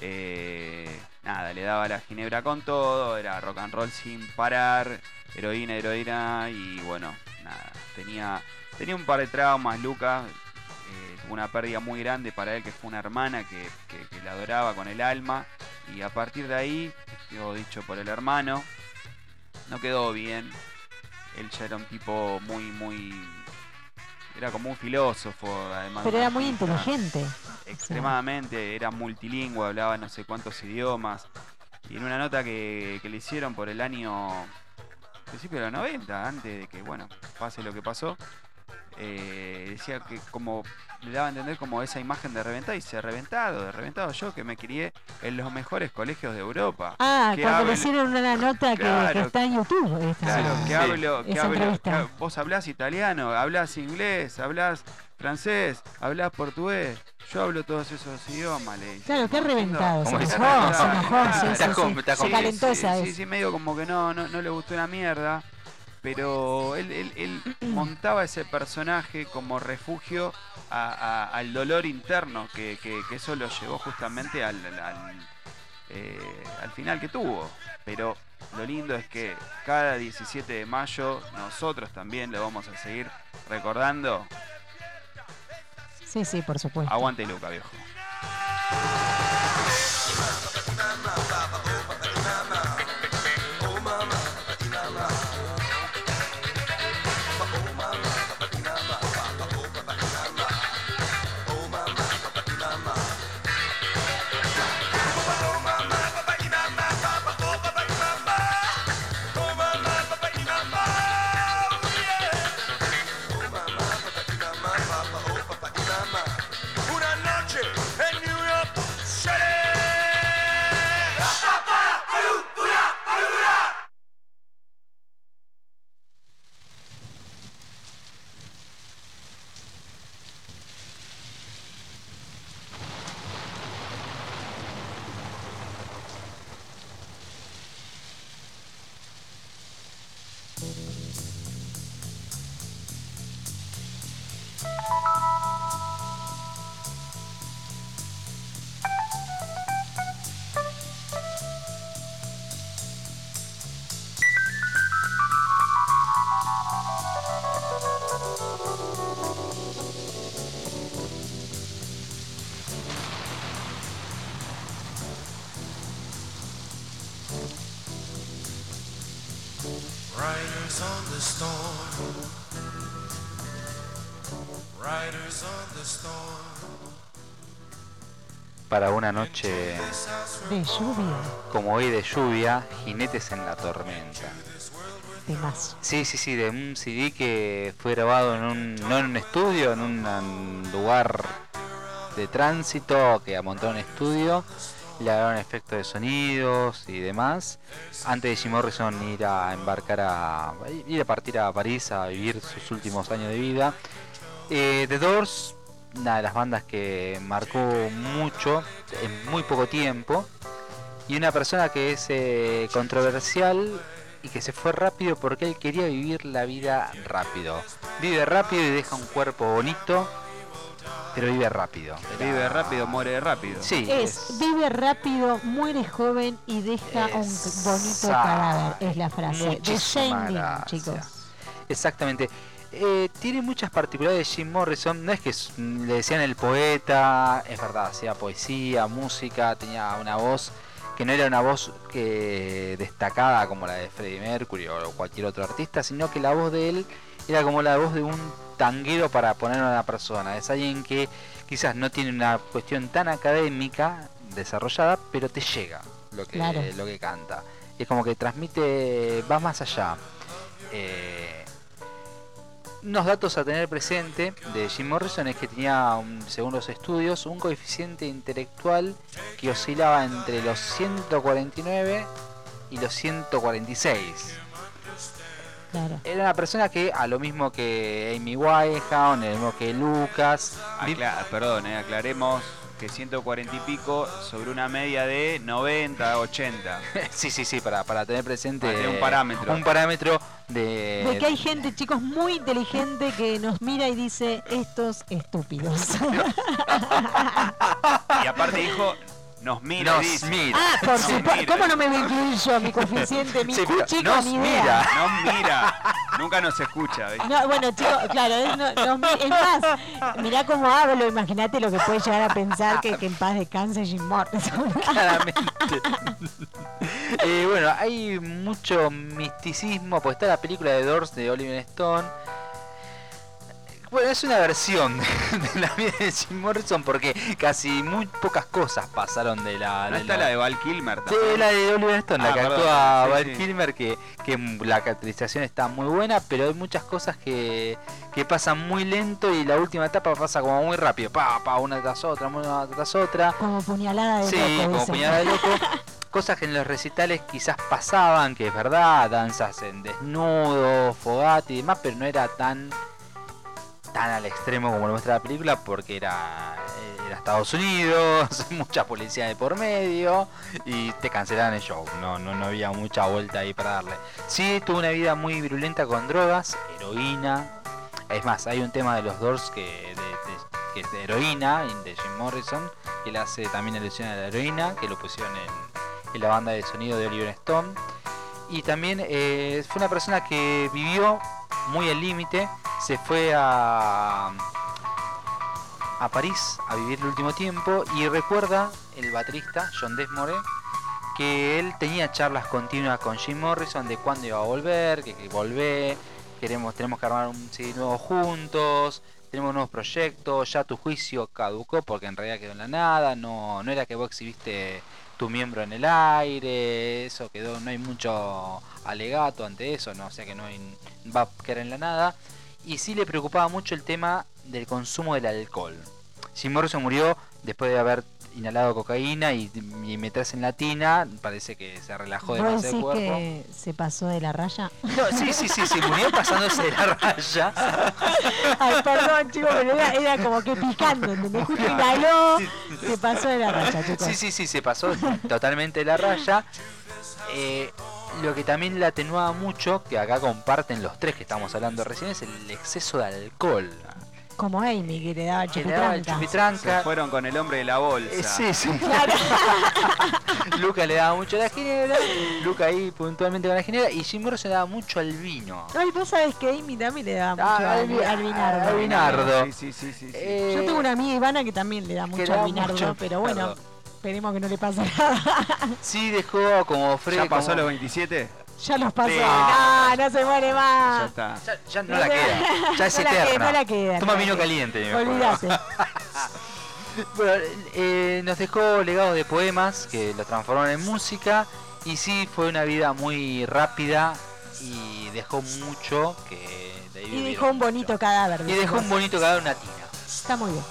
Eh, nada, le daba la ginebra con todo, era rock and roll sin parar, heroína, heroína, y bueno, nada, tenía, tenía un par de traumas, Luca, eh, una pérdida muy grande para él, que fue una hermana que, que, que la adoraba con el alma, y a partir de ahí, quedó dicho por el hermano, no quedó bien, él ya era un tipo muy, muy... Era como un filósofo, además. de Pero era muy inteligente. extremadamente, era multilingüe, hablaba no sé cuántos idiomas. Y en una nota que, que le hicieron por el año principio de los 90, antes de que, bueno, pase lo que pasó, eh, decía que como le daba a entender como esa imagen de reventado y se reventado, de reventado yo que me crié en los mejores colegios de Europa. Ah, que cuando le hicieron una nota que, Claro. que está en YouTube. esta- Claro, que Sí. hablo, que hablo, que vos hablás italiano, hablás inglés, hablás francés, hablás portugués, yo hablo todos esos idiomas, le dice. Claro, qué reventado. Se enojó, se reventado. enojó, Se calentó esa sí, sí, medio como que no, no, no le gustó una mierda. Pero él, él- él montaba ese personaje como refugio a- a- al dolor interno que, que- que eso lo llevó justamente al, al- eh, al final que tuvo. Pero lo lindo es que cada 17 de mayo nosotros también lo vamos a seguir recordando. Sí, sí, por supuesto. Aguante Luca, viejo. Para una noche De lluvia. como hoy de lluvia, jinetes en la tormenta. De más. Sí, sí, sí, de un CD que fue grabado en un, no en un estudio, en un, lugar de tránsito que amontó un estudio, le grabaron efectos de sonidos y demás, antes de Jim Morrison ir a embarcar a ir a partir a París a vivir sus últimos años de vida. Eh, The Doors, una de las bandas que marcó mucho en muy poco tiempo y una persona que es eh, controversial y que se fue rápido porque él quería vivir la vida rápido. Vive rápido y deja un cuerpo bonito, pero vive rápido. Era- Vive rápido, muere rápido. Sí, Es vive rápido, muere joven y deja un bonito cadáver. Es la frase. De gracias. chicos. Exactamente. Eh, tiene muchas particularidades Jim Morrison. No es que le decían el poeta, es verdad, hacía poesía, música, tenía una voz que no era una voz que destacada como la de Freddie Mercury o cualquier otro artista, sino que la voz de él era como la voz de un tanguero para poner a una persona. Es alguien que quizás no tiene una cuestión tan académica desarrollada, pero te llega lo que, Claro. lo que canta. Es como que transmite, va más allá. Eh, unos datos a tener presente de Jim Morrison es que tenía, un- según los estudios, un coeficiente intelectual que oscilaba entre los 149 y los 146. Claro. Era una persona que, a lo mismo que Amy Winehouse, a lo mismo que Lucas, Acla- perdón, eh, aclaremos que 140 y pico sobre una media de 90, 80. sí, sí, sí, para, para tener presente Para tener un parámetro. un parámetro de, De que hay gente, chicos, muy inteligente que nos mira y dice estos estúpidos. Y aparte dijo, nos mira Nos y dice. mira. ah, por supuesto. ¿Cómo no me voy a incluir yo, mi coeficiente, mi Sí, pero cuchi nos idea? mira. Nos mira. Nunca nos escucha. ¿ves? No, bueno, chicos, claro, es, no- nos es más, mirá cómo hablo, imagínate lo que puede llegar a pensar que, que en paz descanse Jim Morrison. Claramente. Eh, bueno, hay mucho misticismo, pues está la película de Doors de Oliver Stone. Bueno, es una versión de la vida de Jim Morrison porque casi muy pocas cosas pasaron de la. ¿No de está la de Val Kilmer Sí, también? la de Oliver Stone, la Ah, que perdón, actúa sí, Val sí. Kilmer, que, que la caracterización está muy buena, pero hay muchas cosas que, que pasan muy lento y la última etapa pasa como muy rápido, pa, pa, una tras otra, una tras otra. Como puñalada de Sí, loco, como dicen. puñalada de loco. Cosas que en los recitales quizás pasaban, que es verdad, danzas en desnudo, fogate y demás, pero no era tan tan al extremo como lo muestra la película porque era, era Estados Unidos, mucha policía de por medio y te cancelaban el show. No, no, no había mucha vuelta ahí para darle. Sí, tuvo una vida muy virulenta con drogas, heroína. Es más, hay un tema de los Doors que, de heroína, de Jim Morrison, que le hace también alusión a la heroína, que lo pusieron en, en la banda de sonido de Oliver Stone. Y también eh, fue una persona que vivió muy al límite, se fue a, a París a vivir el último tiempo y recuerda el baterista John Desmore que él tenía charlas continuas con Jim Morrison de cuándo iba a volver, que, que volvé, queremos, tenemos que armar un CD nuevo juntos, tenemos nuevos proyectos, ya tu juicio caducó porque en realidad quedó en la nada, no, no era que vos exhibiste tu miembro en el aire, eso quedó, no hay mucho alegato ante eso, no, o sea que no hay, va a quedar en la nada. Y sí le preocupaba mucho el tema del consumo del alcohol. Jim Morrison murió después de haber inhalado cocaína y, y meterse en la tina, parece que se relajó ¿Vos demasiado el cuerpo. que se pasó de la raya? No, sí, sí, sí, sí, murió pasándose de la raya. Ay, perdón, chicos, pero era, era como que picando, ¿entendés? Justo inhaló, se pasó de la raya, chicos. Sí, sí, sí, se pasó totalmente de la raya. Eh, lo que también la atenuaba mucho, que acá comparten los tres que estamos hablando recién, es el exceso de alcohol. Como Amy, que le daba Que le daba el chupitranca. Se fueron con el hombre de la bolsa. Eh, sí, sí. Claro. Luca le daba mucho a la ginebra, Luca ahí puntualmente con la ginebra, y Jim Morrison le daba mucho al vino. Ay, vos sabés que Amy también le daba mucho Ah, al, al vi- al vinardo. al vinardo. Sí, sí, sí, sí. sí. Eh, Yo tengo una amiga Ivana que también le da mucho da al vinardo, mucho pero bueno, esperemos que no le pase nada. Sí, dejó como Fred. ¿Ya pasó como- los 27? Ya nos pasó. Sí. No, no se muere Ya más. está. Ya, ya no No la se- queda. Ya es no la queda, eterna. no la queda, Toma vino queda. caliente. Olvídate. Bueno, eh, nos dejó legados de poemas que lo transformaron en música y sí fue una vida muy rápida y dejó mucho que de Y dejó un mucho. bonito cadáver. y dejó un bonito cadáver una tina. Está muy bien.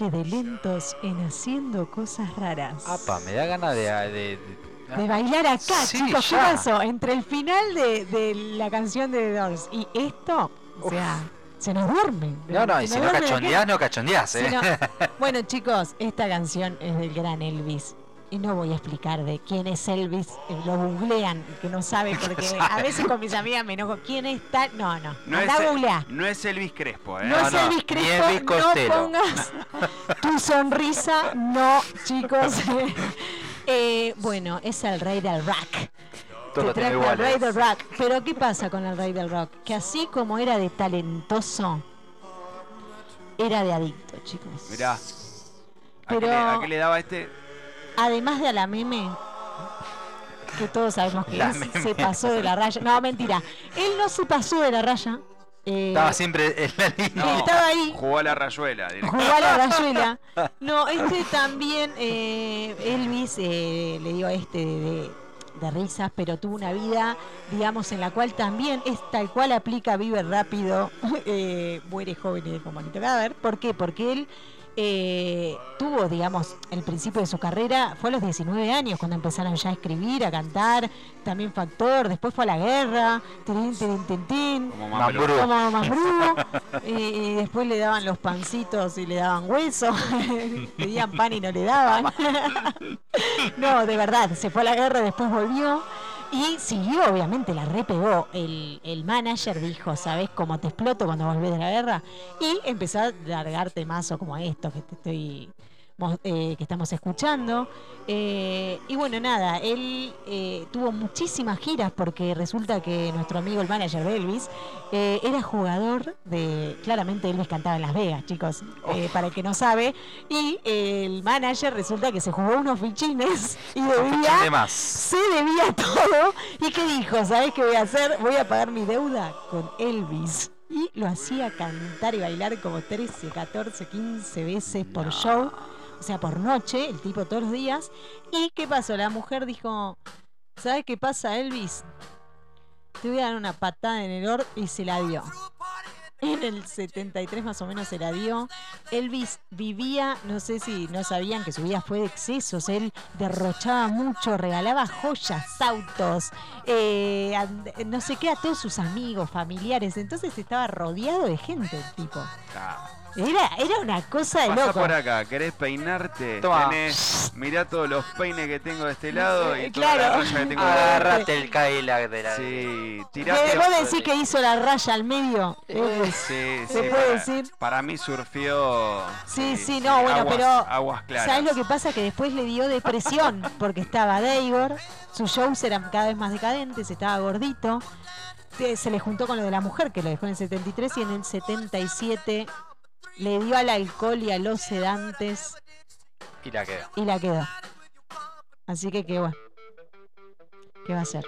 Noche de lentos en haciendo cosas raras. Apa, me da ganas de. de- de- De bailar acá, Sí, chicos, ¿qué pasó? Entre el final de, de la canción de The Doors y esto, o sea, se nos duerme. No, no, y si no cachondeás, no cachondeás, eh. no. Bueno, chicos, esta canción es del gran Elvis. Y no voy a explicar de quién es Elvis. eh, Lo googlean, que no sabe, porque a veces con mis amigas me enojo. ¿Quién está? No, no. No Andá es, a no es Elvis Crespo, ¿eh? No, No, es Elvis ni Crespo, Elvis no Costello. pongas sonrisa, no, chicos. Eh, bueno, es el rey del rock. Te trajo el rey del rock. Pero ¿qué pasa con el rey del rock? Que así como era de talentoso, era de adicto, chicos. Mirá. ¿A, qué Pero- le, a qué le daba este? Además de a la meme, que todos sabemos que La es, meme. se pasó de la raya. No, mentira. Él no se pasó de la raya. Eh, Estaba siempre en la línea. No, Estaba ahí. Jugó a la rayuela. Jugó a la rayuela. No, este también, eh, Elvis eh, le dio este de, de- de risas, pero tuvo una vida, digamos, en la cual también es tal cual aplica Vive rápido, eh, muere joven y bonito cadáver. ¿Por qué? Porque él eh, tuvo, digamos, el principio de su carrera, fue a los 19 años cuando empezaron ya a escribir, a cantar, también fue actor, después fue a la guerra, tin, tin. Como Mambrú, y, y después le daban los pancitos y le daban hueso, pedían pan y no le daban. no, de verdad, se fue a la guerra, después volvió y siguió, obviamente, la repegó. El, el manager dijo, ¿sabes cómo te exploto cuando volvés de la guerra? Y empezó a largarte mazo como esto que te estoy eh, que estamos escuchando. Eh, y bueno, nada, él eh, tuvo muchísimas giras porque resulta que nuestro amigo el manager de Elvis era jugador de... Claramente Elvis cantaba en Las Vegas, chicos, eh, para el que no sabe. Y el manager resulta que se jugó unos fichines y De debía... más. Se debía todo. ¿Y qué dijo? ¿Sabes qué voy a hacer? Voy a pagar mi deuda con Elvis. Y lo hacía cantar y bailar como 13, 14, 15 veces por show. Sea, por noche, el tipo todos los días. ¿Y qué pasó? La mujer dijo, ¿sabes qué pasa, Elvis? Te voy a dar una patada en el or y se la dio. En el 73 más o menos se la dio. Elvis vivía, no sé si no sabían que su vida fue de excesos. Él derrochaba mucho, regalaba joyas, autos, eh, no sé qué a todos sus amigos, familiares. Entonces estaba rodeado de gente el tipo. Era, era una cosa de Pasa loco. por acá, ¿querés peinarte? Toma. Tenés, mirá todos los peines que tengo de este lado y toda Claro. la raya que tengo de la Agarrate el Cadillac de la. Sí, Que tiraste. vos decís que hizo la raya al medio. Sí, ¿Se sí, puede para, decir? Para mí surfió. Sí, sí, no, bueno, aguas- pero. Aguas claras. ¿Sabes lo que pasa? Que después le dio depresión porque estaba Daigor, sus shows eran cada vez más decadentes, estaba gordito. Se se le juntó con lo de la mujer que lo dejó en el 73 y en el 77 le dio al alcohol y a los sedantes. Y la quedó. Y la quedó. Así que qué bueno. ¿Qué va a ser?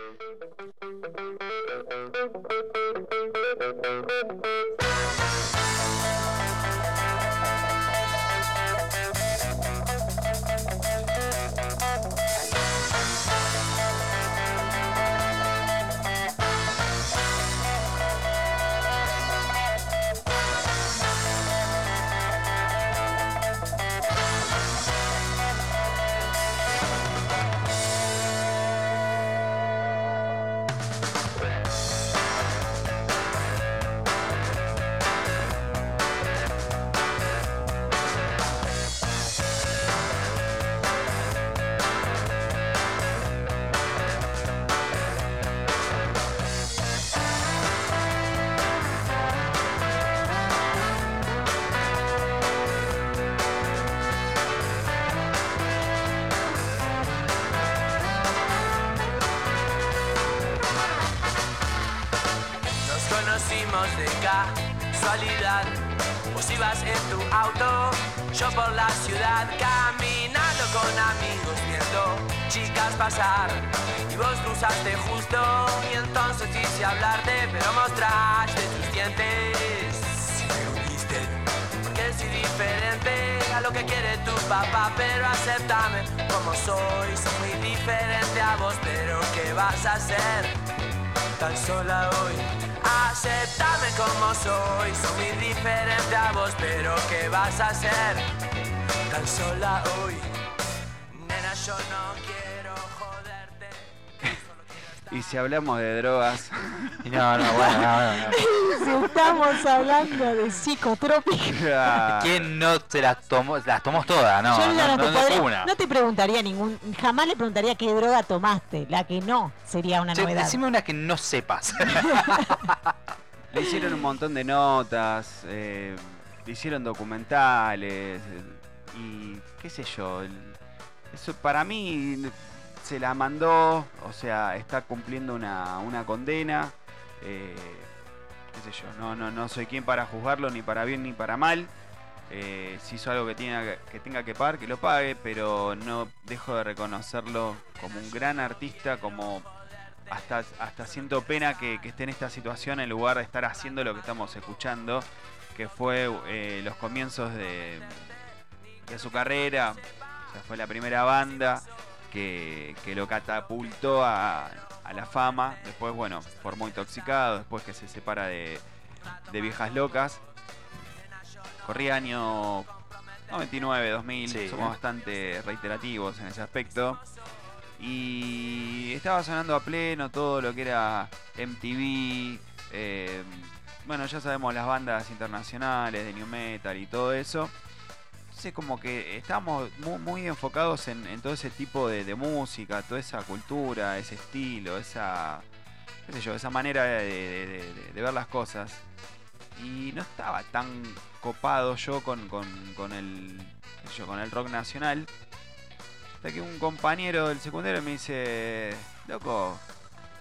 Tu auto, yo por la ciudad, caminando con amigos, viendo chicas pasar. Y vos cruzaste justo, y entonces quise hablarte, pero mostraste tus dientes. Porque soy diferente a lo que quiere tu papá, pero acéptame como soy. Soy muy diferente a vos, pero ¿qué vas a hacer? tan sola hoy. Acéptame como soy, soy muy diferente a vos, pero ¿qué vas a hacer? Tan sola hoy. Nena, yo no Y si hablamos de drogas, No, no, bueno, no, no, no. Si estamos hablando de psicotrópicos. ¿Quién no se las tomó? Las tomó todas, no. Yo no, no, no, te no podría- una. no te preguntaría ningún, jamás le preguntaría qué droga tomaste. La que no sería una Che, novedad. decime una que no sepas. le hicieron un montón de notas, eh, le hicieron documentales eh, y qué sé yo. eso para mí se la mandó, o sea, está cumpliendo una, una condena. eh, no, no, no soy quien para juzgarlo ni para bien ni para mal. Eh, si hizo algo que, tiene, que tenga que pagar, que lo pague, pero no dejo de reconocerlo como un gran artista, como hasta, hasta siento pena que, que esté en esta situación en lugar de estar haciendo lo que estamos escuchando, que fue eh, los comienzos de, de su carrera. O sea, fue la primera banda que, que lo catapultó a, a la fama. Después, bueno, formó intoxicado, después que se separa de, de Viejas Locas. Corría año 99, 2000, Sí. somos bastante reiterativos en ese aspecto. Y estaba sonando a pleno todo lo que era MTV. eh, bueno, ya sabemos las bandas internacionales de New Metal y todo eso. Entonces como que estamos muy, muy enfocados en, en todo ese tipo de, de música, toda esa cultura, ese estilo, esa, qué sé yo, esa manera de, ver las cosas. Y no estaba tan copado yo con, con, con el, yo, con el rock nacional. Hasta que un compañero del secundario me dice, loco,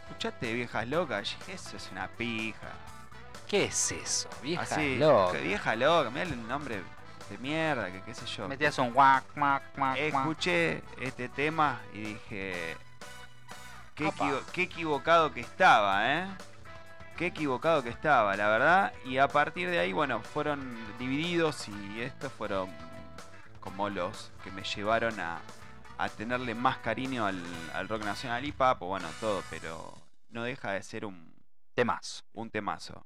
¿escuchaste viejas locas? Eso es una pija. ¿Qué es eso? Vieja Así, loca. vieja loca, mirá el nombre de mierda, que qué sé yo. Metías un guac, guac, guac. Escuché este tema y dije, qué, equivo- qué equivocado que estaba, ¿eh? Qué equivocado que estaba, la verdad. Y a partir de ahí, bueno, fueron divididos y estos fueron como los que me llevaron a, a tenerle más cariño al, al rock nacional y pop, o bueno, todo, pero no deja de ser un, Temas. un temazo.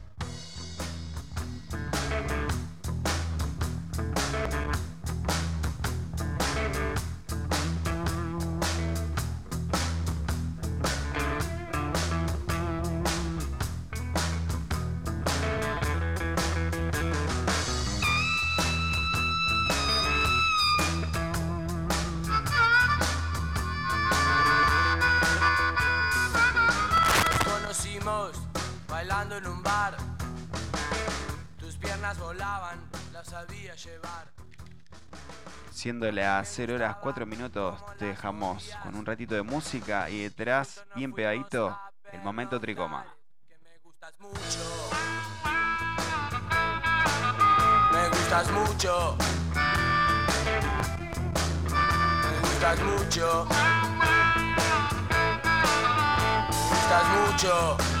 bailando en un bar. Tus piernas volaban, las sabía llevar. Siendo las 0 horas 4 minutos, te dejamos con un ratito de música y detrás, bien pegadito, el momento tricoma. Que me gustas mucho. Me gustas mucho. Me gustas mucho. gustas mucho.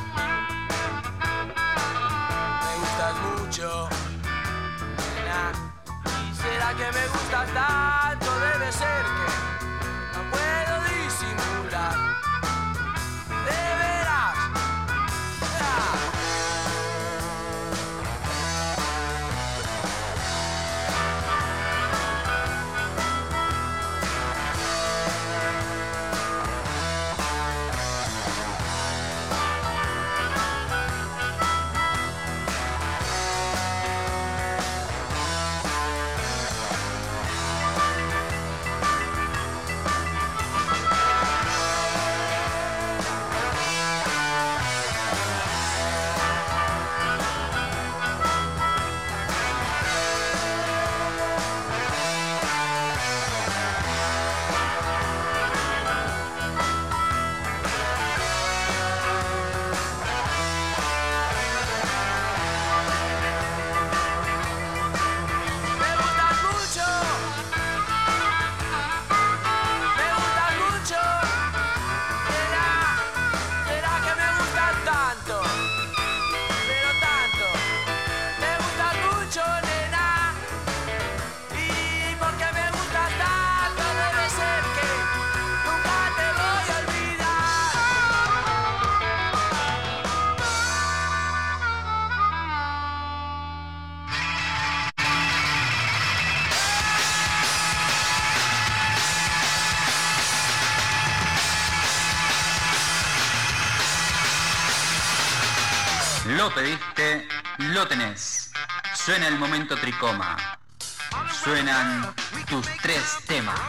¿Y será que me gustas tanto? Debe ser que no puedo disimular. Pediste, lo tenés. Suena el momento tricoma. Suenan tus tres temas.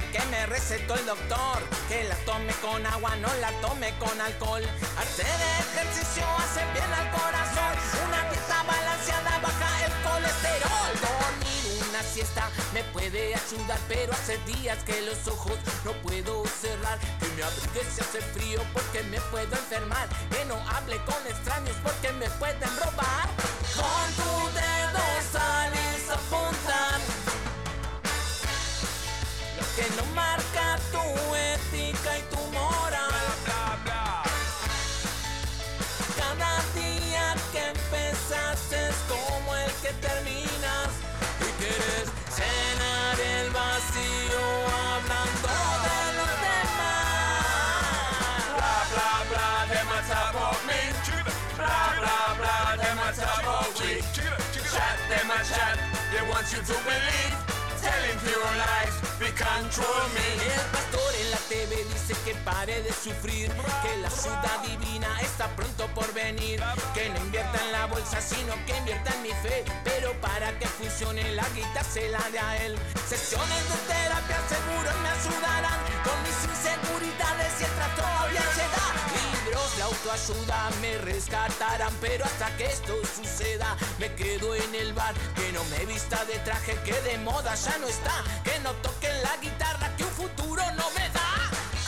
Que me recetó el doctor, que la tome con agua, no la tome con alcohol. Hacer ejercicio hace bien al corazón, una dieta balanceada baja el colesterol. Dormir una siesta me puede ayudar, pero hace días que los ojos no puedo cerrar, que me abrigue si hace frío porque me puedo enfermar, que no hable con extraños porque me pueden robar. Que no marca tu ética y tu moral. Cada día que empezas es como el que terminas y quieres llenar el vacío hablando de los demás. Blah, blah, blah, them a talk about me. Blah, blah, blah, them a talk about we. Chat, them a chat, they want you to believe. Telling pure lies, they control me. Dice que pare de sufrir, que la ayuda divina está pronto por venir, que no invierta en la bolsa sino que invierta en mi fe, pero para que funcione la guita se la de a él. Sesiones de terapia seguro me ayudarán con mis inseguridades y el trastorno de ansiedad. Libros de autoayuda me rescatarán, pero hasta que esto suceda me quedo en el bar, que no me vista de traje que de moda ya no está, que no toquen la guitarra que un futuro no me da.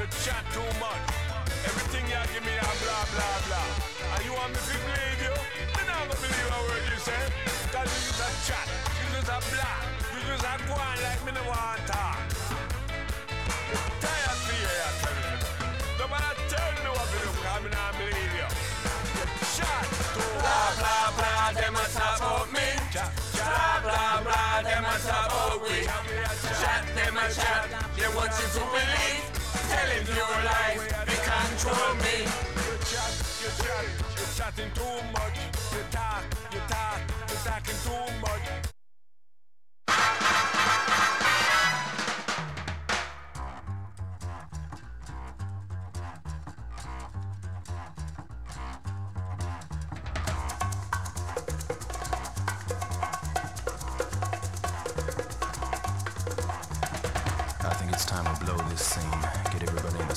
you chat too much. Everything you give me a blah, blah, blah. And you want me to believe you? Me not gonna believe a word you say. Cause you just a chat, you just a blah. You just a go on like me no want talk. Tired for you, I tell you. Nobody tell me what to do, cause me not believe you. You chat too Blah, blah, blah, them a talk about me. Blah, blah, blah, them a talk about we. Chat, them a chat, they want you to believe. Telling your lies, they control me. You chat, you chat, you're chatting too much. You talk, you talk, you're talking too much.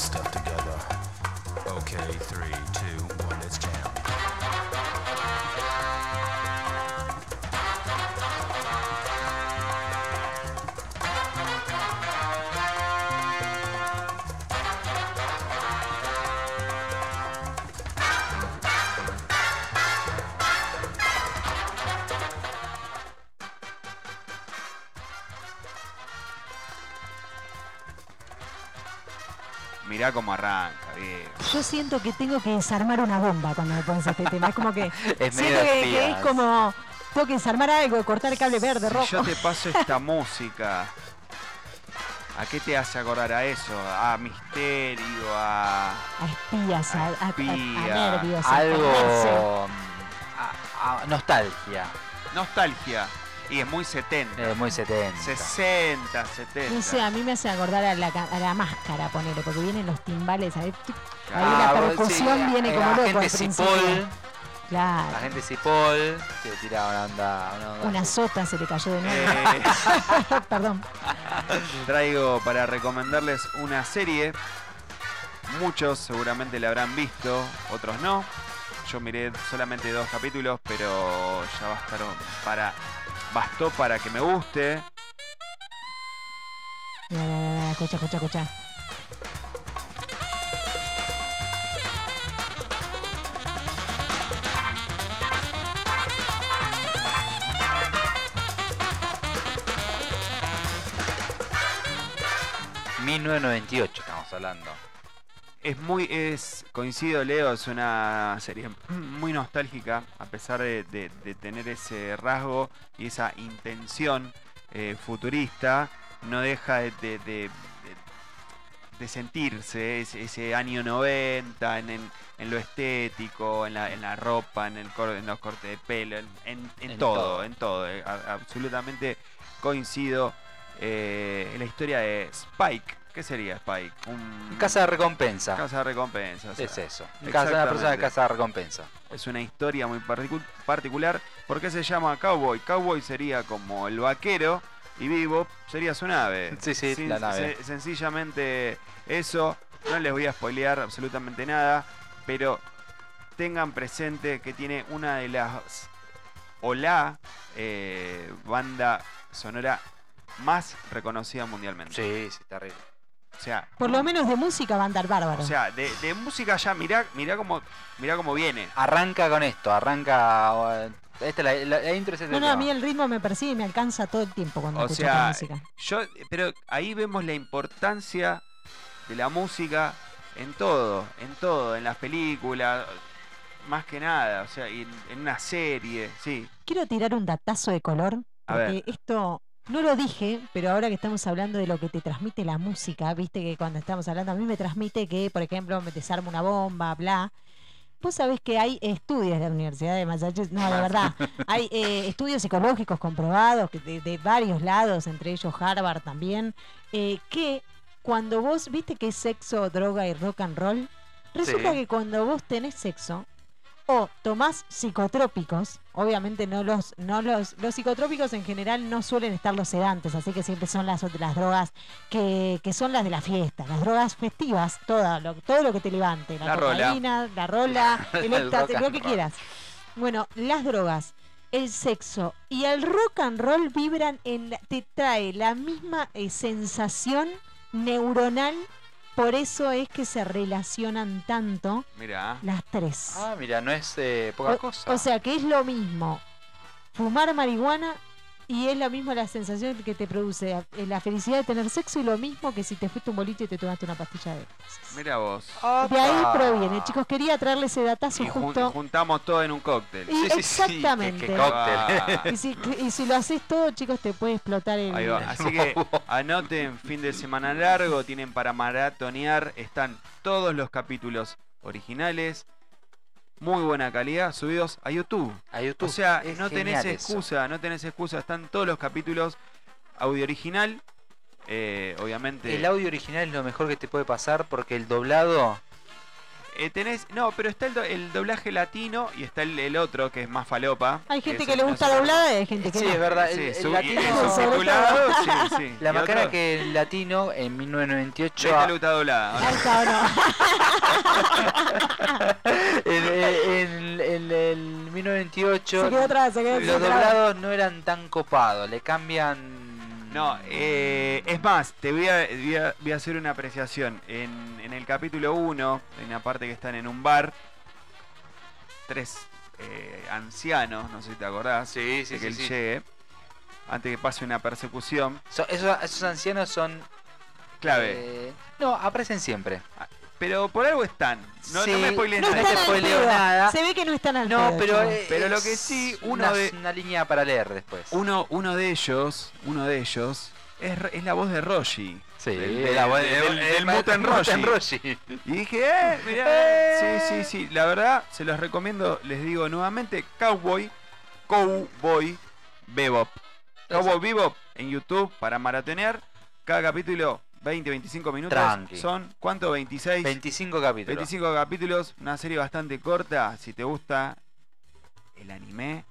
Stuff together. Okay, three, Mirá cómo arranca, viejo. Yo siento que tengo que desarmar una bomba cuando me pones este tema. Es como que Es siento que, que es como tengo que desarmar algo, cortar el cable verde, Si rojo. yo te paso esta música, ¿a qué te hace acordar a eso? A misterio, a. A espías, a, a- a- a espía. nervios. Algo. a- a- nostalgia. Nostalgia. Y es muy 70. Es muy 70. 60, 70. No sé, a mí me hace acordar a la, a la máscara, ponele, porque vienen los timbales, ahí, Ah, la percusión sí, viene eh, como loco al principio. Cipoll. Claro, La gente Cipoll que tira una onda. Una onda una sota se le cayó de nuevo. Eh, Perdón. traigo para recomendarles una serie. Muchos seguramente la habrán visto, otros no. Yo miré solamente dos capítulos, pero ya estar para bastó para que me guste. Escucha, escucha, escucha. Mm. 1998 estamos hablando. Es muy, es, coincido Leo, es una serie muy nostálgica, a pesar de, de- de tener ese rasgo y esa intención eh, futurista, no deja de, de- sentirse ese, ese año 90 en, en- en lo estético, en la, en la ropa, en, el cor- en los cortes de pelo, en, todo, todo. en todo. eh, a- absolutamente coincido eh, en la historia de Spike. ¿Qué sería Spike? Un, Casa de recompensa. Casa de recompensa. o sea, Es eso. Casa- una persona de casa de recompensa. Es una historia muy particu- particular. ¿Por qué se llama Cowboy? Cowboy sería como el vaquero y Vivo sería su nave. Sí, sí, la nave. se- sencillamente eso. No les voy a spoilear absolutamente nada. Pero tengan presente que tiene una de las. O la eh, banda sonora más reconocida mundialmente. Sí, sí, terrible. O sea, Por lo menos de música va a andar bárbaro. o sea de, de música ya, mirá, mirá cómo, mirá cómo viene. Arranca con esto, arranca. Esta es la, la- la intro es este no, no, a mí el ritmo me persigue y me alcanza todo el tiempo cuando O escucho sea, esta música. yo, pero ahí vemos la importancia de la música en todo, en todo, en las películas, más que nada, o sea, y en, en una serie, sí. Quiero tirar un datazo de color, A porque ver. esto no lo dije, pero ahora que estamos hablando de lo que te transmite la música, viste que cuando estamos hablando, a mí me transmite que, por ejemplo, me desarma una bomba, bla. Vos sabés que hay estudios de la Universidad de Massachusetts, no, de verdad, hay eh, estudios psicológicos comprobados que de, de varios lados, entre ellos Harvard también, eh, que cuando vos, viste que es sexo, droga y rock and roll, resulta Sí. que cuando vos tenés sexo, o tomás psicotrópicos, obviamente no los, no los, los psicotrópicos en general no suelen estar los sedantes, así que siempre son las, las drogas que, que son las de la fiesta, las drogas festivas, todo lo, todo lo que te levante, la, La rola. la rola, el El éxtasis, lo que quieras. Bueno, las drogas, el sexo y el rock and roll vibran en, te trae la misma eh, sensación neuronal, por eso es que se relacionan tanto las tres. Ah, mira, no es eh, poca O- cosa. O sea que es lo mismo fumar marihuana y es la misma la sensación que te produce eh, la felicidad de tener sexo y lo mismo que si te fuiste un boliche y te tomaste una pastilla de éxtasis. mira vos. De ahí proviene, chicos, quería traerle ese datazo Y jun- justo. juntamos todo en un cóctel. Y exactamente. qué cóctel. Ah. Y si, y si lo haces todo, chicos, te puede explotar el... Ahí va. Así que anoten fin de semana largo, tienen para maratonear, están todos los capítulos originales, muy buena calidad, subidos a YouTube. A YouTube. O sea, Es no tenés eso. excusa, no tenés excusa, están todos los capítulos audio original, eh, obviamente. El audio original es lo mejor que te puede pasar porque el doblado. Eh, tenés, no, pero está el, do- el doblaje latino y está el, el otro que es más falopa. Hay gente que el- le no gusta sé- doblada y hay gente que Sí, no. es verdad. El, Sí, el su- y- latino. subtitulado, sí, sí. La macana que el latino en 1998. Esta luta doblada. ¿o no? en, en- en el 1998. Se quedó atrás, se quedó Los atrás. doblados no eran tan copados. Le cambian. No, eh, es más, te voy a, voy a- voy a hacer una apreciación. En, en el capítulo 1, en la parte que están en un bar, tres eh, ancianos, no sé si te acordás, Sí, sí, de que sí, él sí. llegue, antes que pase una persecución. So- esos, esos ancianos son. Clave. eh, no, aparecen siempre. Pero por algo están. No, no Sí, me No No nada. al. Se ve que no están al No, pedo, pero. eh, Pero lo que sí, uno una, de- una línea para leer después. Uno, uno de ellos, uno de ellos, es, es la voz de Roshi. Sí, del del Muten Muten Roshi. Roshi. Y dije, eh, mirá, sí, sí, sí. La verdad, se los recomiendo, les digo nuevamente, Cowboy, Cowboy Bebop. Cowboy Bebop en YouTube para maratonear. Cada capítulo 20, 25 minutos. Tranqui. Son, ¿cuánto? 26. 25 capítulos. 25 capítulos, una serie bastante corta. Si te gusta el anime,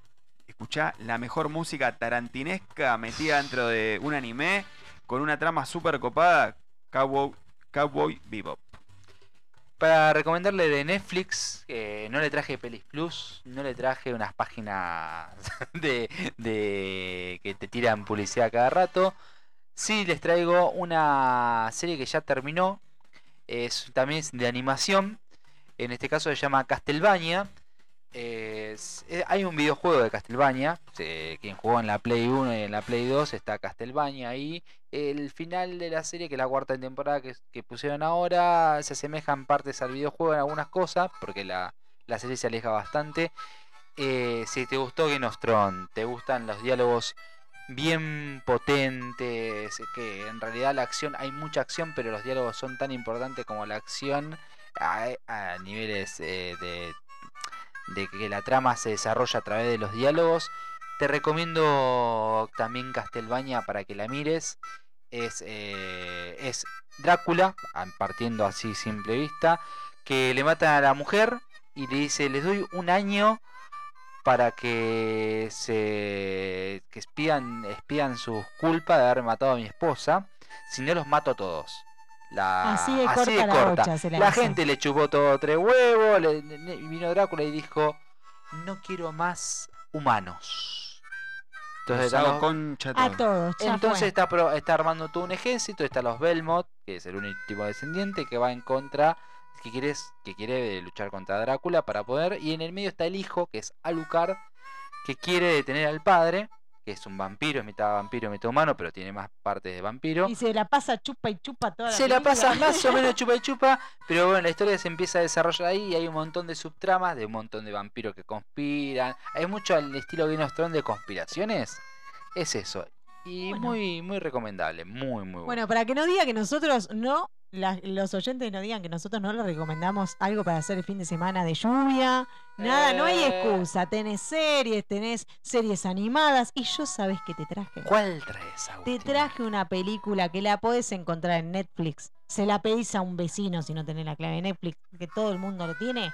escuchá la mejor música tarantinesca metida dentro de un anime con una trama súper copada. Cowboy, Cowboy Bebop. Para recomendarle de Netflix, eh, no le traje Pelis Plus, no le traje unas páginas de, de que te tiran publicidad cada rato. Sí les traigo una serie que ya terminó, es también es de animación. En este caso se llama Castlevania. Eh, hay un videojuego de Castlevania. quien jugó en la Play 1 y en la Play 2 está Castlevania ahí. El final de la serie, que es la cuarta temporada que, que pusieron ahora, se asemejan partes al videojuego en algunas cosas, porque la, la serie se aleja bastante. Eh, si te gustó Game of Thrones, te gustan los diálogos bien potentes, que en realidad la acción, hay mucha acción, pero los diálogos son tan importantes como la acción a, niveles eh, de, que la trama se desarrolla a través de los diálogos. Te recomiendo también Castlevania para que la mires. Es, eh, es Drácula, partiendo así simple vista, que le matan a la mujer y le dice, les doy un año para que se que expidan, expidan sus culpas de haber matado a mi esposa, si no los mato a todos. La, Así de corta la bocha se la La hace. gente le chupó todo tres huevos, le- le- vino Drácula y dijo, no quiero más humanos. Entonces, estamos- concha A todos, entonces está, pro- está armando todo un ejército, está los Belmont, que es el último descendiente, que va en contra, que quiere, que quiere luchar contra Drácula para poder, y en el medio está el hijo, que es Alucard, que quiere detener al padre, que es un vampiro, es mitad vampiro, mitad humano, pero tiene más partes de vampiro. Y se la pasa chupa y chupa toda la Se la pasa más o menos chupa y chupa, pero bueno, la historia se empieza a desarrollar ahí y hay un montón de subtramas, de un montón de vampiros que conspiran. Hay mucho al estilo Game of Thrones de conspiraciones. Es eso. Y Bueno. muy, muy recomendable, muy, muy bueno. Bueno, para que no diga que nosotros no, la- los oyentes no digan que nosotros no les recomendamos algo para hacer el fin de semana de lluvia. Nada, no hay Eh. excusa. Tenés series, tenés series animadas. Y yo sabes que te traje. ¿Cuál traes, Te Agustín? traje una película que la podés encontrar en Netflix. Se la pedís a un vecino si no tenés la clave de Netflix, que todo el mundo lo tiene.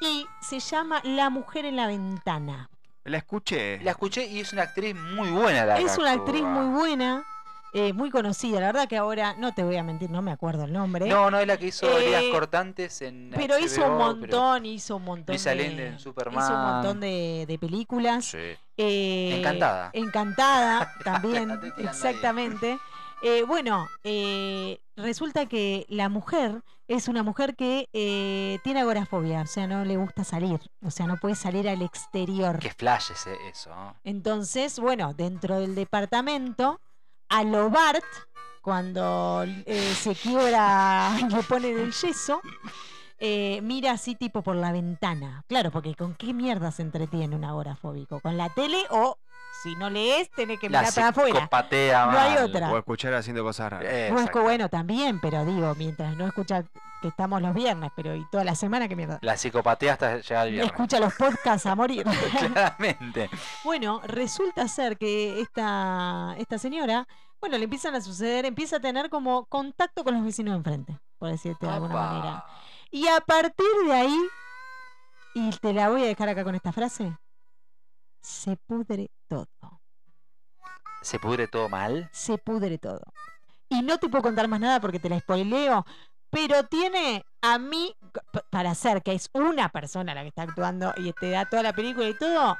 Y se llama La mujer en la ventana. La escuché. La escuché y es una actriz muy buena la Es una actriz muy buena, eh, muy conocida. La verdad que ahora, no te voy a mentir, no me acuerdo el nombre. No, no es la que hizo Eh, Heridas Cortantes en Pero hizo un HBO, montón, hizo un montón Luisa de, Lende en Superman. hizo un montón de, de películas. Sí. Eh, Encantada. Encantada también, exactamente. Eh, bueno, eh, resulta que la mujer es una mujer que eh, tiene agorafobia, o sea, no le gusta salir, o sea, no puede salir al exterior. Que flash ese, eso. Entonces, bueno, dentro del departamento, a lo Bart, cuando eh, se quiebra y le ponen el yeso, eh, mira así tipo por la ventana. Claro, porque ¿con qué mierda se entretiene un agorafóbico? ¿Con la tele o si no lees, tenés que mirar para afuera? psicopatea No hay otra. O escuchar haciendo cosas raras. Eh, que exacto. bueno, también, pero digo, mientras no escucha que estamos los viernes, pero y toda la semana, ¿qué mierda? La psicopatea hasta llegar al viernes. Escucha los podcasts a morir. Claramente. Bueno, resulta ser que esta, esta señora, bueno, le empiezan a suceder, empieza a tener como contacto con los vecinos de enfrente, por decirte de alguna manera. Y a partir de ahí, y te la voy a dejar acá con esta frase, se pudre todo. ¿Se pudre todo mal? Se pudre todo. Y no te puedo contar más nada porque te la spoileo, pero tiene a mí, para hacer que es una persona la que está actuando y te da toda la película y todo,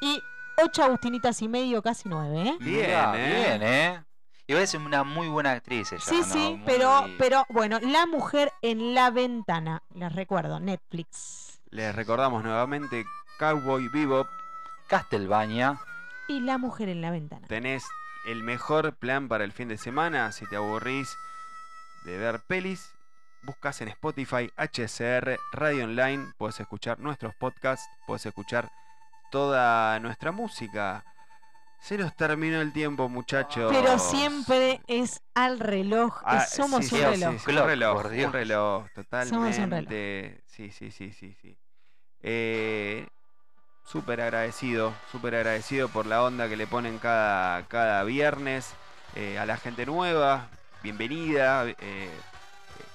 y ocho agustinitas y medio, casi nueve, ¿eh? Bien, Mirá, ¿eh? Bien, ¿eh? Y es una muy buena actriz ella. Sí, ¿no? sí, Muy- pero, pero bueno, La mujer en la ventana, les recuerdo, Netflix. Les recordamos nuevamente Cowboy Bebop. Castlevania. Y La mujer en la ventana. Tenés el mejor plan para el fin de semana. Si te aburrís de ver pelis, buscas en Spotify HCR Radio Online. Puedes escuchar nuestros podcasts, puedes escuchar toda nuestra música. Se nos terminó el tiempo, muchachos. Pero siempre es al reloj, que Ah, somos sí, un sí, reloj. sí, sí, Clock, un reloj, por Dios. un reloj, Somos un reloj. totalmente. Sí, sí, sí, sí, sí. Eh, súper agradecido, súper agradecido por la onda que le ponen cada, cada viernes eh, a la gente nueva. Bienvenida. eh,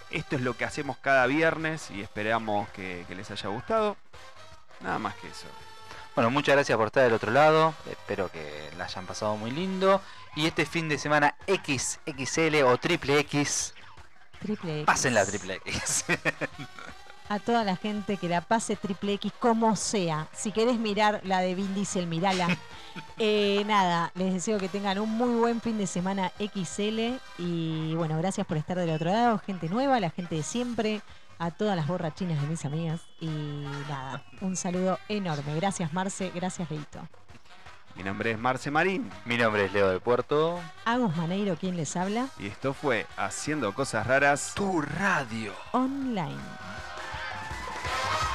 esto es lo que hacemos cada viernes y esperamos que, que les haya gustado. Nada más que eso. Bueno, muchas gracias por estar del otro lado. Espero que la hayan pasado muy lindo. Y este fin de semana XXL o triple X Triple X. Pasen la triple X. A toda la gente que la pase triple X como sea. Si querés mirar la de Vin Diesel, mirala. Eh, nada, les deseo que tengan un muy buen fin de semana XL. Y bueno, gracias por estar del otro lado. Gente nueva, la gente de siempre. A todas las borrachinas de mis amigas. Y nada, un saludo enorme. Gracias Marce, gracias Leito. Mi nombre es Marce Marín Mi nombre es Leo del Puerto. Agus Maneiro, quien les habla, y esto fue Haciendo Cosas Raras. Tu radio. online. Thank you.